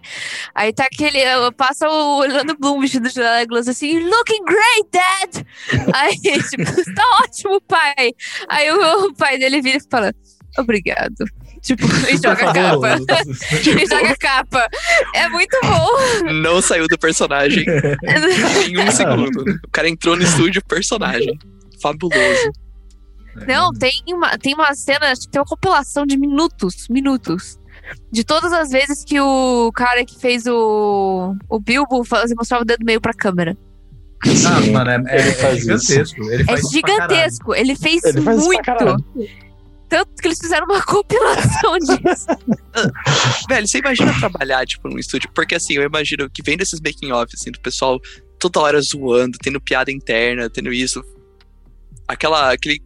Aí tá aquele. Passa o Orlando Bloom vestido de Legolas, assim, looking great, Dad! Aí, tipo, tá ótimo, pai! Aí o, o pai dele vira e fala, obrigado. Tipo, e joga a capa. E joga a capa. É muito bom. Não saiu do personagem em um segundo. né? O cara entrou no estúdio, personagem. Fabuloso. Não, tem uma, tem uma cena, acho que tem uma compilação de minutos, minutos. De todas as vezes que o cara que fez o, o Bilbo faz, mostrava o dedo meio pra câmera. Ah, mano, é, é- Ele é gigantesco. Ele É faz caralho. gigantesco. Ele fez Ele muito. Tanto que eles fizeram uma compilação disso. Velho, você imagina trabalhar, tipo, num estúdio? Porque, assim, eu imagino que vendo esses making-off, assim, do pessoal toda hora zoando, tendo piada interna, tendo isso. Aquela, aquele,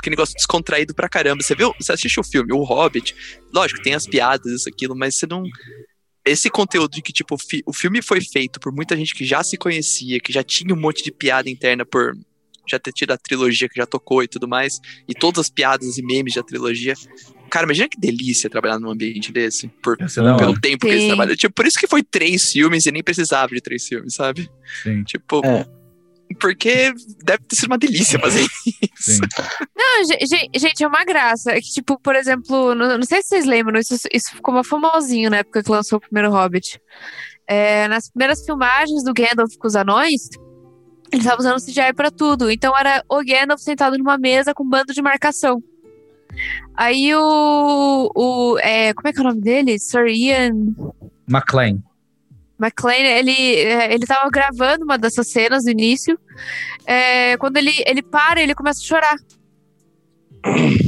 aquele negócio descontraído pra caramba. Você viu? Você assiste o filme, O Hobbit. Lógico, tem as piadas, isso, aquilo, mas você não. esse conteúdo de que, tipo, o fi- o filme foi feito por muita gente que já se conhecia, que já tinha um monte de piada interna por já ter tido a trilogia que já tocou e tudo mais, e todas as piadas e memes da trilogia. Cara, imagina que delícia trabalhar num ambiente desse, por, pelo hora. tempo que eles Sim. trabalham. Tipo, por isso que foi três filmes e nem precisava de três filmes, sabe? Sim. Tipo, É. porque deve ter sido uma delícia fazer isso. Sim. Não, ge- ge- gente, é uma graça. É que, tipo, por exemplo, não, não sei se vocês lembram, isso, isso ficou uma famosinho na época que lançou o primeiro Hobbit. É, nas primeiras filmagens do Gandalf com os anões, eles estavam usando CGI pra tudo. Então era o Gandalf sentado numa mesa com um bando de marcação. Aí o. o é, como é que é o nome dele? Sir Ian McLean. McLean, ele, é, ele tava gravando uma dessas cenas no início. É, quando ele, ele para, ele começa a chorar.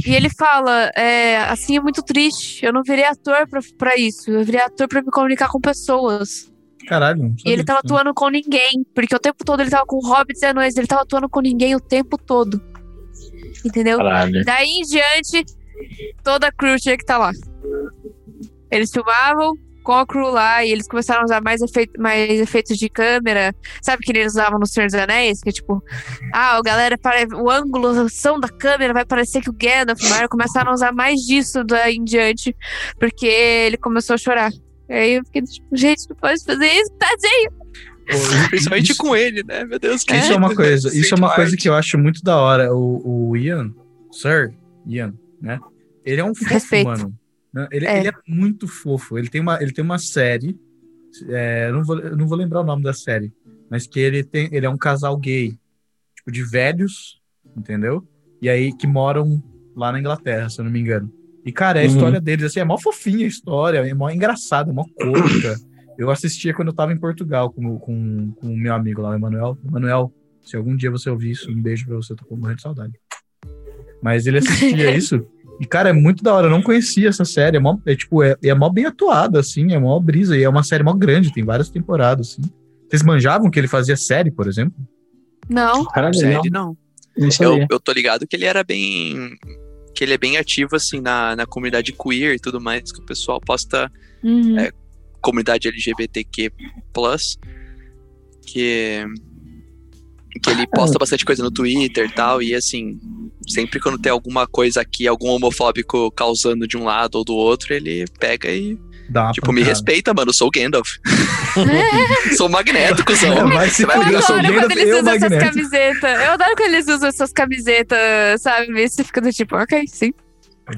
E ele fala, é, assim é muito triste. Eu não virei ator pra, pra isso. Eu virei ator pra me comunicar com pessoas. Caralho. E ele tava atuando com ninguém. Porque o tempo todo ele tava com hobbits e anões. Ele tava atuando com ninguém o tempo todo. Entendeu? Caralho. Daí em diante, toda a crew tinha que estar lá. Eles filmavam com a crew lá e eles começaram a usar mais, efeito, mais efeitos de câmera. Sabe que eles usavam no Senhor dos Anéis? Que é tipo, ah, o galera, o ângulo, a ação da câmera vai parecer que o Gandalf, mas começaram a usar mais disso daí em diante, porque ele começou a chorar. Aí eu fiquei tipo, gente, não pode fazer isso, tadinho. Principalmente isso- com ele, né? Meu Deus, que Isso é uma coisa, isso é uma coisa que eu acho muito da hora. O, o Ian, Sir Ian, né? Ele é um fofo, Respeito. mano. Né? Ele É. ele é muito fofo. Ele tem uma, ele tem uma série. é, eu não vou, eu não vou lembrar o nome da série, mas que ele tem, ele é um casal gay, tipo de velhos, entendeu? E aí que moram lá na Inglaterra, se eu não me engano. E cara, a Uhum. história deles assim é mó fofinha a história, é mó engraçada, é mó cômica. Eu assistia quando eu tava em Portugal com, com, com o meu amigo lá, o Emanuel. Emanuel, se algum dia você ouvir isso, um beijo pra você, eu tô morrendo de saudade. Mas ele assistia isso. E, cara, é muito da hora. Eu não conhecia essa série. É, mó, é tipo, é, é mó bem atuada, assim, é mó brisa. E é uma série mó grande, tem várias temporadas, assim. Vocês manjavam que ele fazia série, por exemplo? Não. Caralho, Série, não. não. Não Eu, eu tô ligado que ele era bem. Que ele é bem ativo, assim, na, na comunidade queer e tudo mais, que o pessoal posta Uhum. É, comunidade LGBTQ, que. Que ele posta bastante coisa no Twitter e tal, e assim, sempre quando tem alguma coisa aqui, algum homofóbico causando de um lado ou do outro, ele pega e. Dá Tipo, me respeita, mano, eu sou o Gandalf. sou o Magneto, cuzão. É, vai se Você vai Eu sou adoro quando Gandalf eles usam essas camisetas. Eu adoro quando eles usam essas camisetas, sabe? Você fica do tipo, ok, sim.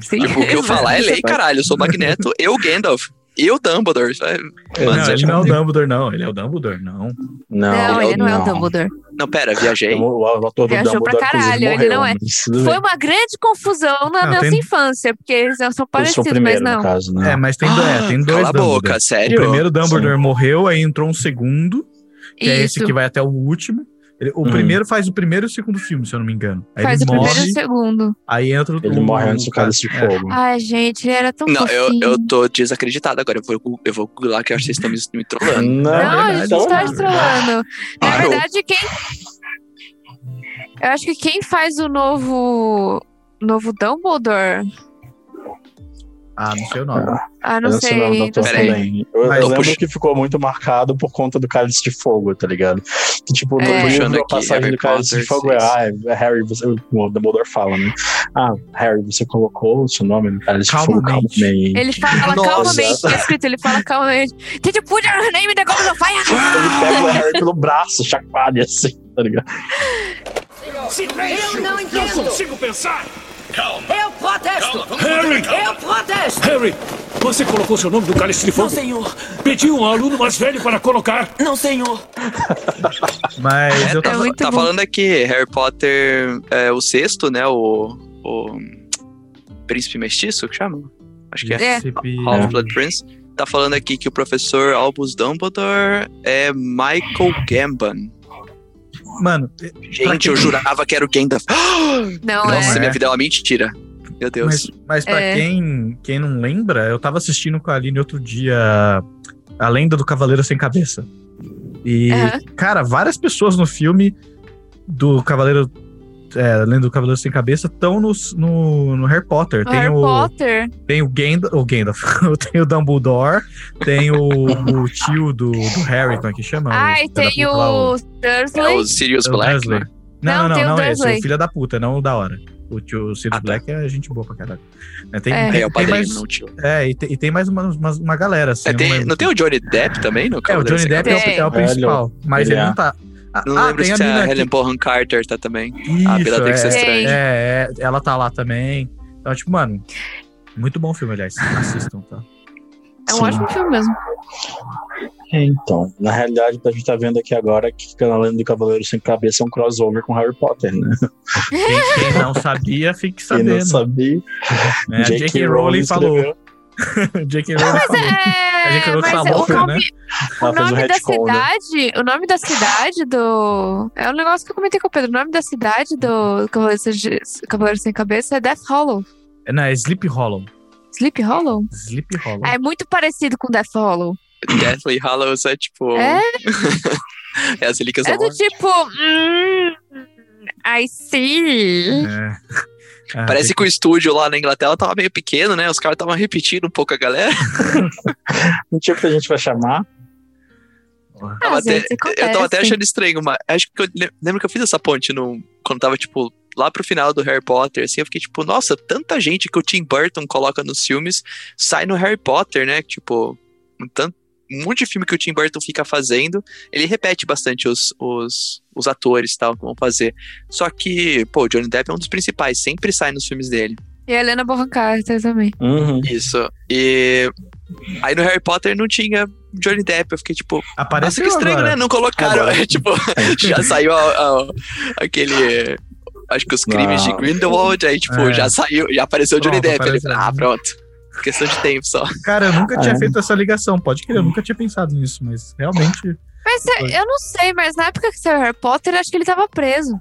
Sim. Tipo, o que eu falar é lei, caralho. Eu sou o Magneto, eu Gandalf. E o Dumbledore. sabe? Mano, Não, você ele não é o Dumbledore, não. Ele é o Dumbledore, não. Não, Não, ele não é o não. Dumbledore. Não, pera, viajei. O, o ator do Viajou pra Dumbledore, caralho, inclusive, ele morreu, não é. Foi uma grande confusão na Não, nossa tem- infância, porque eles são parecidos, o primeiro, mas não. caso, né? É, mas tem, do- é, tem dois Cala a boca, O sério? primeiro Dumbledore morreu, aí entrou um segundo, que é esse Isso. que vai até o último. Ele- o Hum. primeiro faz o primeiro e o segundo filme, se eu não me engano. Aí Faz o ele primeiro e morre, o segundo. aí entra o Ele morre antes do cálice de é. fogo. Ai, gente, ele era tão Não, eu, fofinho. eu tô desacreditado agora. Eu vou, eu vou googlar que eu acho que vocês estão me, me trolando. Não, Não, a gente tá é estrolando. Na Parou. verdade, quem. Eu acho que quem faz o novo. Novo Dumbledore. Ah, não sei o nome. Ah, não Eu sei. o nome do Não ator Peraí. sei. também. Eu, Mas eu eu lembro puxo- que ficou muito marcado por conta do Cálice de Fogo, tá ligado? Que, tipo, no É. livro, a passagem Harry do Cálice de Fogo é, ah, é, Harry, você, o Dumbledore fala, né? Ah, Harry, você colocou o seu nome no Cálice de Fogo Calmamente. Ele fala Nossa. calmamente, tá escrito, ele fala calmamente. Did you put your name in the goblet of fire? Ele pega o Harry pelo braço, chacoalha assim, tá ligado? Silêncio! Eu não entendo. Não consigo pensar! Calma! Eu protesto! Harry! Eu protesto! Harry! Você colocou seu nome no cálice de fogo? Não, senhor! Pediu um aluno mais velho para colocar? Não, senhor! Mas eu tá, tava. muito tá bom. falando aqui, Harry Potter, é, o sexto, né? O, o Príncipe Mestiço, que chama? Acho que é. É. Príncipe- Half-Blood Prince. Tá falando aqui que o professor Albus Dumbledore é Michael Gambon. Mano, Gente, eu jurava que era o Gandalf. Não, Nossa, é. minha vida é uma mentira. Meu Deus. Mas, mas pra É. quem, quem não lembra, eu tava assistindo com a Aline outro dia A Lenda do Cavaleiro Sem Cabeça. E, Aham. cara, várias pessoas no filme do Cavaleiro é, além do Cavaleiro Sem Cabeça, estão no, no, no Harry Potter. O tem Harry o, Potter. Tem o Gandalf, o Gandalf, tem o Dumbledore, tem o, o tio do, do Harry, como é que chama? Ah, O e tem puta lá, o É Dursley. o Sirius o Black, Dursley. né? Não, Não, não, tem o não, não é esse, o filho da puta, não o da hora. O tio o Sirius Ah, tá. Black é gente boa pra caralho. É, tem, É. tem, É, o padrinho, mais, não o tio. é, e tem, e tem mais uma, uma, uma galera, assim. É, tem- lembro. não tem o Johnny Depp também no É, o Johnny Depp é o, é o principal, mas Ele ele é. não tá. Ah, Não ah, lembro tem a se é mina a Helen Bonham Carter tá também. Isso, a Bellatrix é, Estrange. é, é, ela tá lá também. Então, tipo, mano, muito bom filme, aliás. Assistam, tá? É um Sim. ótimo filme mesmo. É, Então, na realidade, a gente tá vendo aqui agora é que a lenda do Cavaleiro Sem Cabeça é um crossover com Harry Potter, né? Quem, quem não sabia, fique Quem não sabendo. sabia. J.K. J.K. Rowling falou. J.K. Rowling falou. A J.K. É, Rowling mas falou, o nome, né? o um nome da né? cidade, o nome da cidade do. É um negócio que eu comentei com o Pedro. O nome da cidade do Cavaleiro Sem, Cavaleiro Sem Cabeça é Death Hollow. Não, é Sleep Hollow. Sleep Hollow? Sleep Hollow. É muito parecido com Death Hollow. Deathly Hallows é tipo. É? é as relíquias É do morte. tipo. Hum, I see. É. Ah, Parece que o estúdio lá na Inglaterra tava meio pequeno, né? Os caras estavam repetindo um pouco a galera. Não tinha que a gente vai chamar. Ah, Tava até- eu tava até achando estranho, mas acho que eu le- lembro que eu fiz essa ponte no, quando tava, tipo, lá pro final do Harry Potter, assim, eu fiquei tipo, nossa, tanta gente que o Tim Burton coloca nos filmes sai no Harry Potter, né? Tipo, um, tanto, um monte de filme que o Tim Burton fica fazendo, ele repete bastante os, os, os atores e tal, que vão fazer. Só que, pô, o Johnny Depp é um dos principais, sempre sai nos filmes dele. E a Helena Bonham Carter também. Uhum. Isso. E aí no Harry Potter não tinha Johnny Depp. Eu fiquei tipo, nossa, Apareceu que estranho, agora. né? Não colocaram. É, tipo, já saiu a- a- aquele. Acho que os crimes Não. de Grindelwald, aí, tipo, É. já saiu, já apareceu o Johnny Pronto, Depp. Ele, ah, pronto. Questão de tempo só. Cara, eu nunca tinha É. feito essa ligação. Pode crer, eu nunca tinha pensado nisso, mas realmente Mas é, eu não sei, mas na época que saiu Harry Potter, acho que ele tava preso.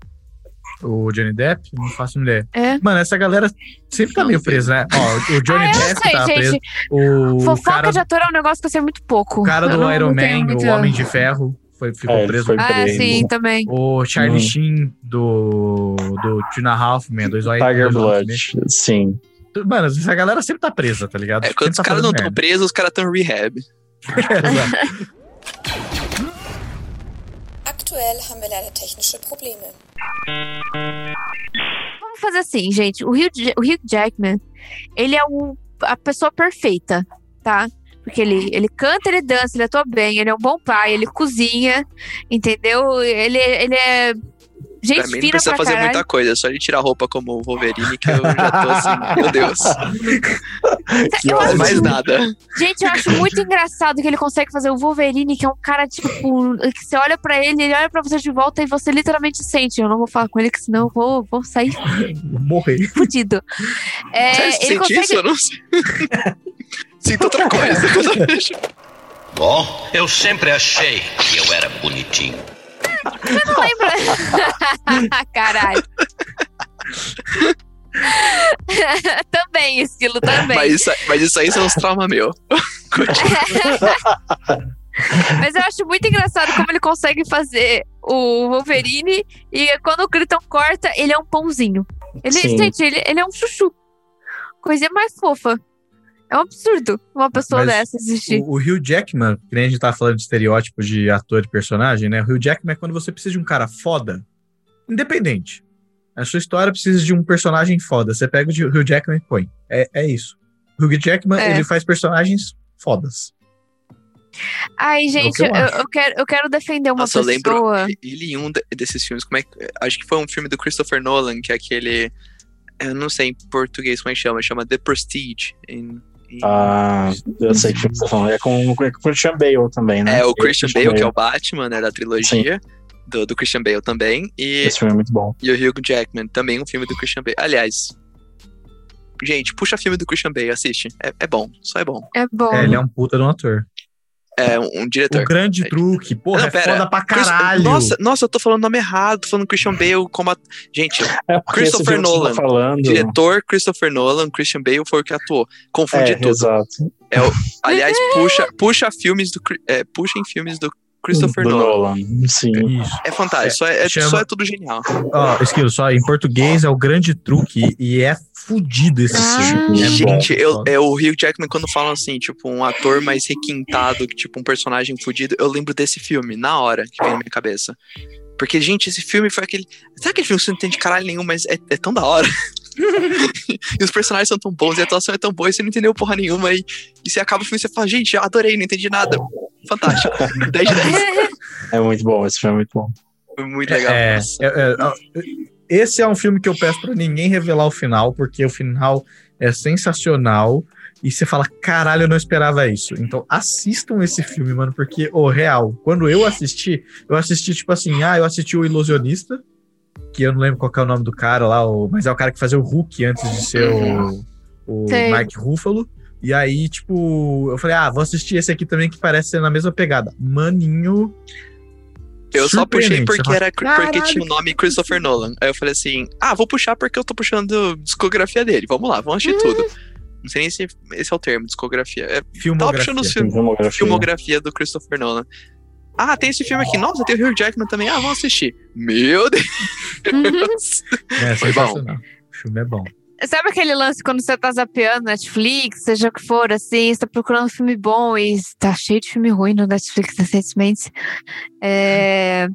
o Johnny Depp, não faço ideia. É. Mano, essa galera sempre tá meio presa, né? Ó, o Johnny Ah, Depp sei, tá preso. gente. O Fofoca cara, de ator é um negócio que eu sei muito pouco. o cara do não- Iron não Man, o Homem de Ferro, foi, ficou É, preso. foi Ah, preso. sim, também. O Charlie Uhum. Sheen do, do Tina Halfman, dois Tiger Blood, sim. Mano, essa galera sempre tá presa, tá ligado? É, quando os Sempre tá caras não estão presos, os caras estão rehab. Exato. Aktuell haben wir leider technische Probleme. Vamos fazer assim, gente. O Hugh, o Hugh Jackman, ele é o- a pessoa perfeita, tá? Porque ele, ele canta, ele dança, ele atua bem, ele é um bom pai, ele cozinha, entendeu? Ele, ele é gente pra mim não precisa pra fazer caralho. muita coisa, é só ele tirar a roupa como o Wolverine que eu já tô assim, meu Deus. Não faz acho- mais nada. Gente, eu acho muito engraçado que ele consegue fazer o Wolverine, que é um cara, tipo, que você olha pra ele, ele olha pra você de volta e você literalmente sente. Eu não vou falar com ele, que senão eu vou, vou sair Vou morrer. fudido. É, você ele sente consegue. isso? Eu não sei. Sinto outra coisa. Bom, eu sempre achei que eu era bonitinho. Você não lembra? Caralho. também, estilo também. Mas isso, mas isso aí são uns traumas meu. Mas eu acho muito engraçado como ele consegue fazer o Wolverine e quando o Krypton corta, ele é um pãozinho. Ele, Sim. gente, ele, ele é um chuchu. Coisinha mais fofa. É um absurdo uma pessoa Mas dessa existir. O, o Hugh Jackman, que nem a gente tá falando de estereótipos de ator e personagem, né? O Hugh Jackman é quando você precisa de um cara foda, independente. A sua história precisa de um personagem foda. Você pega o Hugh Jackman e põe. É, é isso. O Hugh Jackman, É. ele faz personagens fodas. Ai, gente, É eu eu, eu quero, eu quero defender uma Nossa, eu lembro pessoa. ele em um de- desses filmes, como é que. Acho que foi um filme do Christopher Nolan, que é aquele. Eu não sei em português como é que chama, chama The Prestige. Em- Ah, eu sei que você tá falando. É com, com o Christian Bale também, né? é o Christian Bale, que é o Batman, né, da trilogia. Do, do Christian Bale também. E, Esse filme é muito bom. e o Hugh Jackman, também um filme do Christian Bale. Aliás, gente, puxa filme do Christian Bale, assiste. É, é bom, só é bom. É bom. É, ele é um puta de um ator. É um, diretor. O grande truque, porra, Não, é pera. foda pra Chris- caralho. Nossa, nossa, eu tô falando o nome errado, tô falando Christian Bale como. a- Gente, É Christopher você Nolan. Tá falando, Diretor Christopher Nolan, Christian Bale foi o que atuou. Confunde é, tudo. Exato. É o- aliás, puxa, puxa filmes do. É, puxem filmes do Christopher Do Nolan. Nolan. Sim. É fantástico, só é, é- Chama- só é tudo genial. Ó, Esquilo, só em português é o grande truque e é fudido esse filme. É Gente, bom, eu, foda. é o Hugh Jackman quando falam assim, tipo, um ator mais requintado, tipo, um personagem fudido, eu lembro desse filme, na hora, que vem na minha cabeça. Porque, gente, esse filme foi aquele. Sabe aquele filme que você não entende caralho nenhum, mas é, é tão da hora? e os personagens são tão bons, e a atuação é tão boa, e você não entendeu porra nenhuma, e, e você acaba o filme e você fala, gente, eu adorei, não entendi nada. Fantástico. 10 de 10. É muito bom, esse filme é muito bom. Foi muito legal. É, é, é, ó, esse é um filme que eu peço pra ninguém revelar o final, porque o final é sensacional. E você fala, caralho, eu não esperava isso. Então assistam esse filme, mano, porque, o real, quando eu assisti, eu assisti, tipo assim, ah, eu assisti o Ilusionista, que eu não lembro qual que é o nome do cara lá, o- mas é o cara que fazia o Hulk antes de ser o, o Sei. Mark Ruffalo. E aí, tipo, eu falei, ah, vou assistir esse aqui também que parece ser na mesma pegada. Maninho. Eu só puxei porque, fala, era, porque "Caralho, tinha o nome Christopher Nolan. Aí eu falei assim: ah, vou puxar porque eu tô puxando discografia dele. Vamos lá, vamos assistir tudo. Não sei nem se esse é o termo, discografia. É, tava Filmografia. puxando os filmes. Filmografia. Filmografia do Christopher Nolan. Ah, tem esse filme aqui. Nossa, tem o Hugh Jackman também. Ah, vamos assistir. Meu Deus. É Foi bom. O filme é bom. Sabe aquele lance quando você tá zapeando Netflix, seja o que for, assim, você tá procurando um filme bom e tá cheio de filme ruim no Netflix recentemente. É...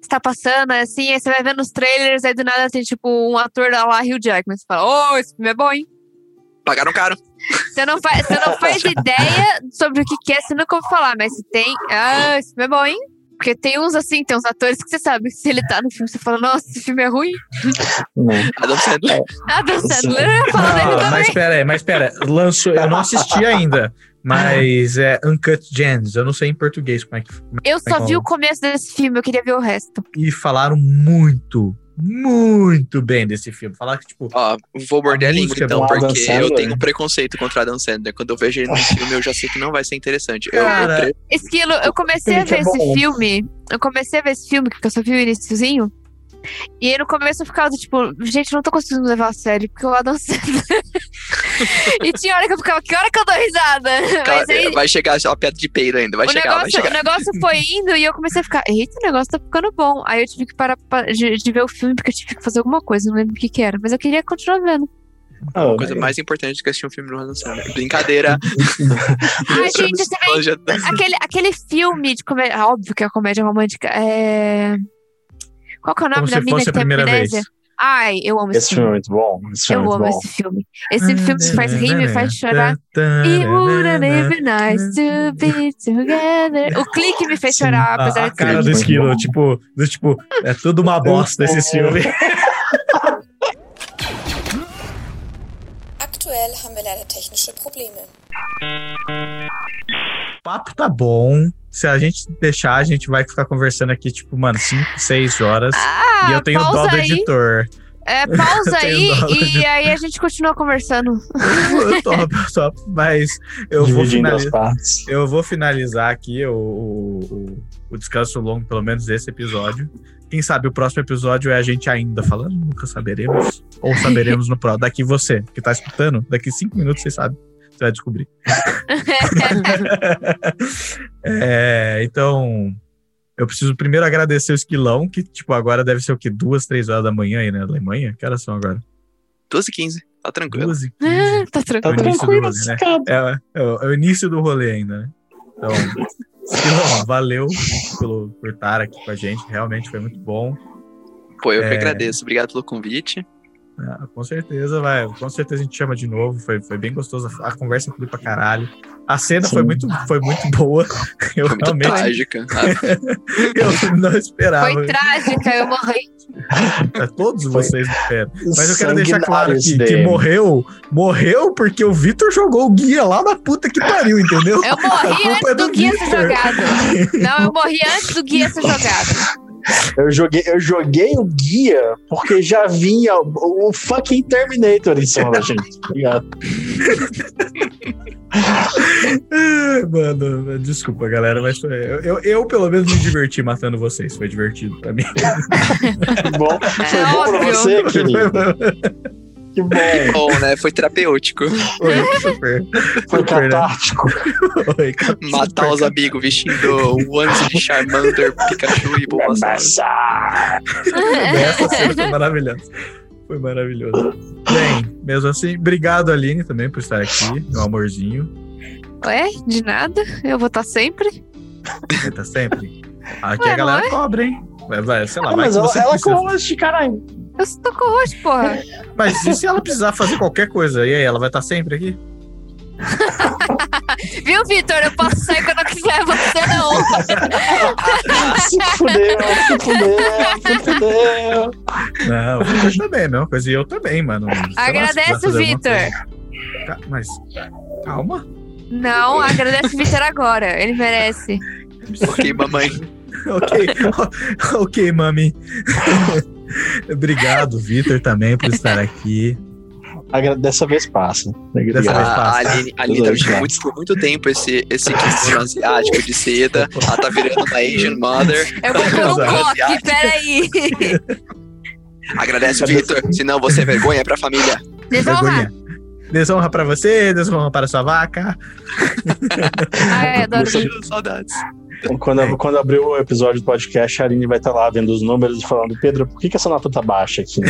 Você tá passando, assim, aí você vai vendo os trailers, aí do nada tem, tipo, um ator lá, Hugh Jackman. Você fala, oh, esse filme é bom, hein? Pagaram caro. Você não, faz, você não faz ideia sobre o que, que é, você nunca ouviu falar, mas se tem. Ah, esse filme é bom, hein? Porque tem uns assim, tem uns atores que você sabe que se ele tá no filme, você fala, nossa, esse filme é ruim. Adam Sandler. Adam Sandler, eu falo dele Não, também. mas pera aí, mas pera, lançou, eu não assisti ainda, mas é Uncut Gems, eu não sei em português como é que como é Eu só vi o começo desse filme, eu queria ver o resto. E falaram muito, muito bem desse filme. Falaram que, tipo, Ó, vou morder a, língua música então, porque eu Sandler. tenho um preconceito contra Adam Sandler. Quando eu vejo ele no filme, eu já sei que não vai ser interessante. Eu, eu Cara, pre- Esquilo, eu comecei a que ver é esse filme. Eu comecei a ver esse filme, que eu só vi o iniciozinho. E aí no começo eu ficava tipo, gente, não tô conseguindo levar a sério, porque o Adam Sandler. e tinha hora que eu ficava, que hora que eu dou risada? Cara, aí, vai chegar uma piada de peido ainda. Vai o, chegar, vai negócio, o chegar. negócio foi indo e eu comecei a ficar, eita, o negócio tá ficando bom. Aí eu tive que parar pa- de, de ver o filme porque eu tive que fazer alguma coisa, não lembro o que que era. Mas eu queria continuar vendo. A coisa mais importante que assistir um filme no Adam Sandler. Brincadeira. Ai, gente, você vê aquele, aquele filme de comédia. Óbvio que é comédia romântica. É. Qual que é o nome Como da se mina fosse que a tem primeira amnésia? vez. Ai, eu amo esse, Esse filme é muito bom. Esse filme Eu é muito amo bom. esse filme. Esse filme me faz rir, me faz chorar. It wouldn't it be nice to be together. O clique me fez chorar, a, apesar a de cara ser. do esquilo, tipo, do, tipo, é tudo uma bosta esse filme. Aktuell haben wir leider technische Probleme. O papo tá bom. Se a gente deixar, a gente vai ficar conversando aqui, tipo, mano, 5, 6 horas. Ah, e eu tenho dó do aí. editor. É, pausa aí e editor. aí a gente continua conversando. Eu eu topo, mas eu vou, finalizar, eu vou finalizar aqui o, o, o- o descanso longo, pelo menos desse episódio. Quem sabe o próximo episódio é a gente ainda falando, nunca saberemos. Ou saberemos no próximo. Daqui você, que tá escutando, daqui cinco minutos você sabe. Você vai descobrir. É, então, eu preciso primeiro agradecer o Esquilão, que, tipo, agora deve ser o quê? Duas, três horas da manhã aí na Alemanha? Que horas são agora? 12 e 15. Tá tranquilo. 12 Ah, tá É o tranquilo. rolê, né? É, é o, é o início do rolê ainda, né? Então, Esquilão, valeu pelo, por estar aqui com a gente. Realmente foi muito bom. Pô, eu que É. agradeço. Obrigado pelo convite. Ah, com certeza, vai. Com certeza a gente chama de novo. Foi, foi bem gostoso. A, conversa foi pra caralho. A cena foi muito, foi muito boa. Eu Foi muito realmente. trágica. eu não esperava. Foi trágica, eu morri. É, Todos vocês esperam. Mas eu quero deixar claro que, que morreu, morreu porque o Vitor jogou o guia lá na puta que pariu, entendeu? Eu A morri é antes do guia ser jogado. Não, eu morri antes do guia ser jogado. Eu joguei, eu joguei o guia porque já vinha o, o fucking Terminator em cima da gente. tá ligado? Ai, Mano, desculpa, galera, mas foi, eu, eu, eu, pelo menos me diverti matando vocês. Foi divertido pra mim. bom, foi bom pra óbvio. você, querido. Que bom. Que bom, né? Foi terapêutico. Foi super. Foi super, né? catártico. Foi, cara, Matar super os amigos vestindo o onesie de Charmander, Pikachu e Bulbasaur. Essa cena foi maravilhosa. Foi maravilhoso. Bem, mesmo assim, obrigado, Aline, também por estar aqui, meu amorzinho. Ué, de nada. Eu vou estar sempre. Você tá sempre. Aqui Ué, a galera é? cobra, hein? Vai, vai, sei lá, Ah, vai mas que ela, você ela precisa. corroste, caralho. Eu tô com rosto, porra. Mas e se ela precisar fazer qualquer coisa? E aí, ela vai estar sempre aqui? Viu, Vitor? Eu posso sair quando eu quiser, você não. Se fudeu, se fudeu, se fudeu. Não, o Vitor também, é a mesma coisa. E eu também, mano. Sei lá, se precisar Agradece o fazer alguma Vitor. Ca- Mas, calma. Não, agradece o Vitor agora. Ele merece. Ok, mamãe. ok, ok, mami. Obrigado, Vitor, também, por estar aqui. Dessa vez passa. Dessa vez A, a passa. Aline, a Aline tá vestindo muito, por muito tempo esse, esse asiático de seda. Ela tá virando uma Asian mother. Eu vou pôr um coque, peraí. Agradece o Vitor, senão você é vergonha pra família. Desonra. Vergonha. Desonra pra você, desonra para sua vaca. Ai, adoro. Saudades. Quando, quando abrir o episódio do podcast, a Aline vai estar lá vendo os números e falando: Pedro, por que, que essa nota tá baixa aqui?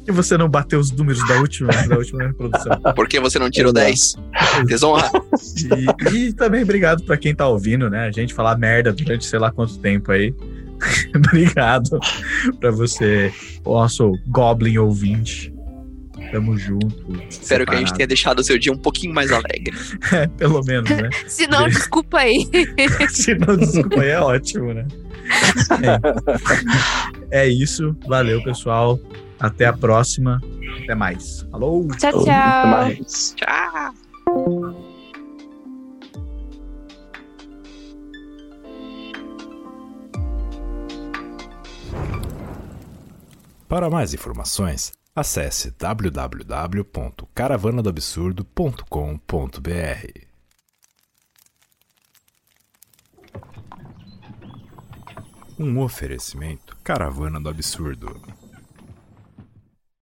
Por que você não bateu os números da última, da última reprodução? Por que você não tirou 10? Desonra. E, e também obrigado pra quem tá ouvindo, né? A gente falar merda durante sei lá quanto tempo aí. obrigado pra você, o nosso Goblin ouvinte. Tamo junto. Espero que a gente separado. tenha deixado o seu dia um pouquinho mais alegre. É, pelo menos, né? Se não, desculpa aí. Se não, desculpa aí, é ótimo, né? É. É isso. Valeu, pessoal. Até a próxima. Até mais. Falou! Tchau, Até tchau. mais. Tchau. Para mais informações, acesse www.caravanadoabsurdo.com.br. Um oferecimento Caravana do Absurdo.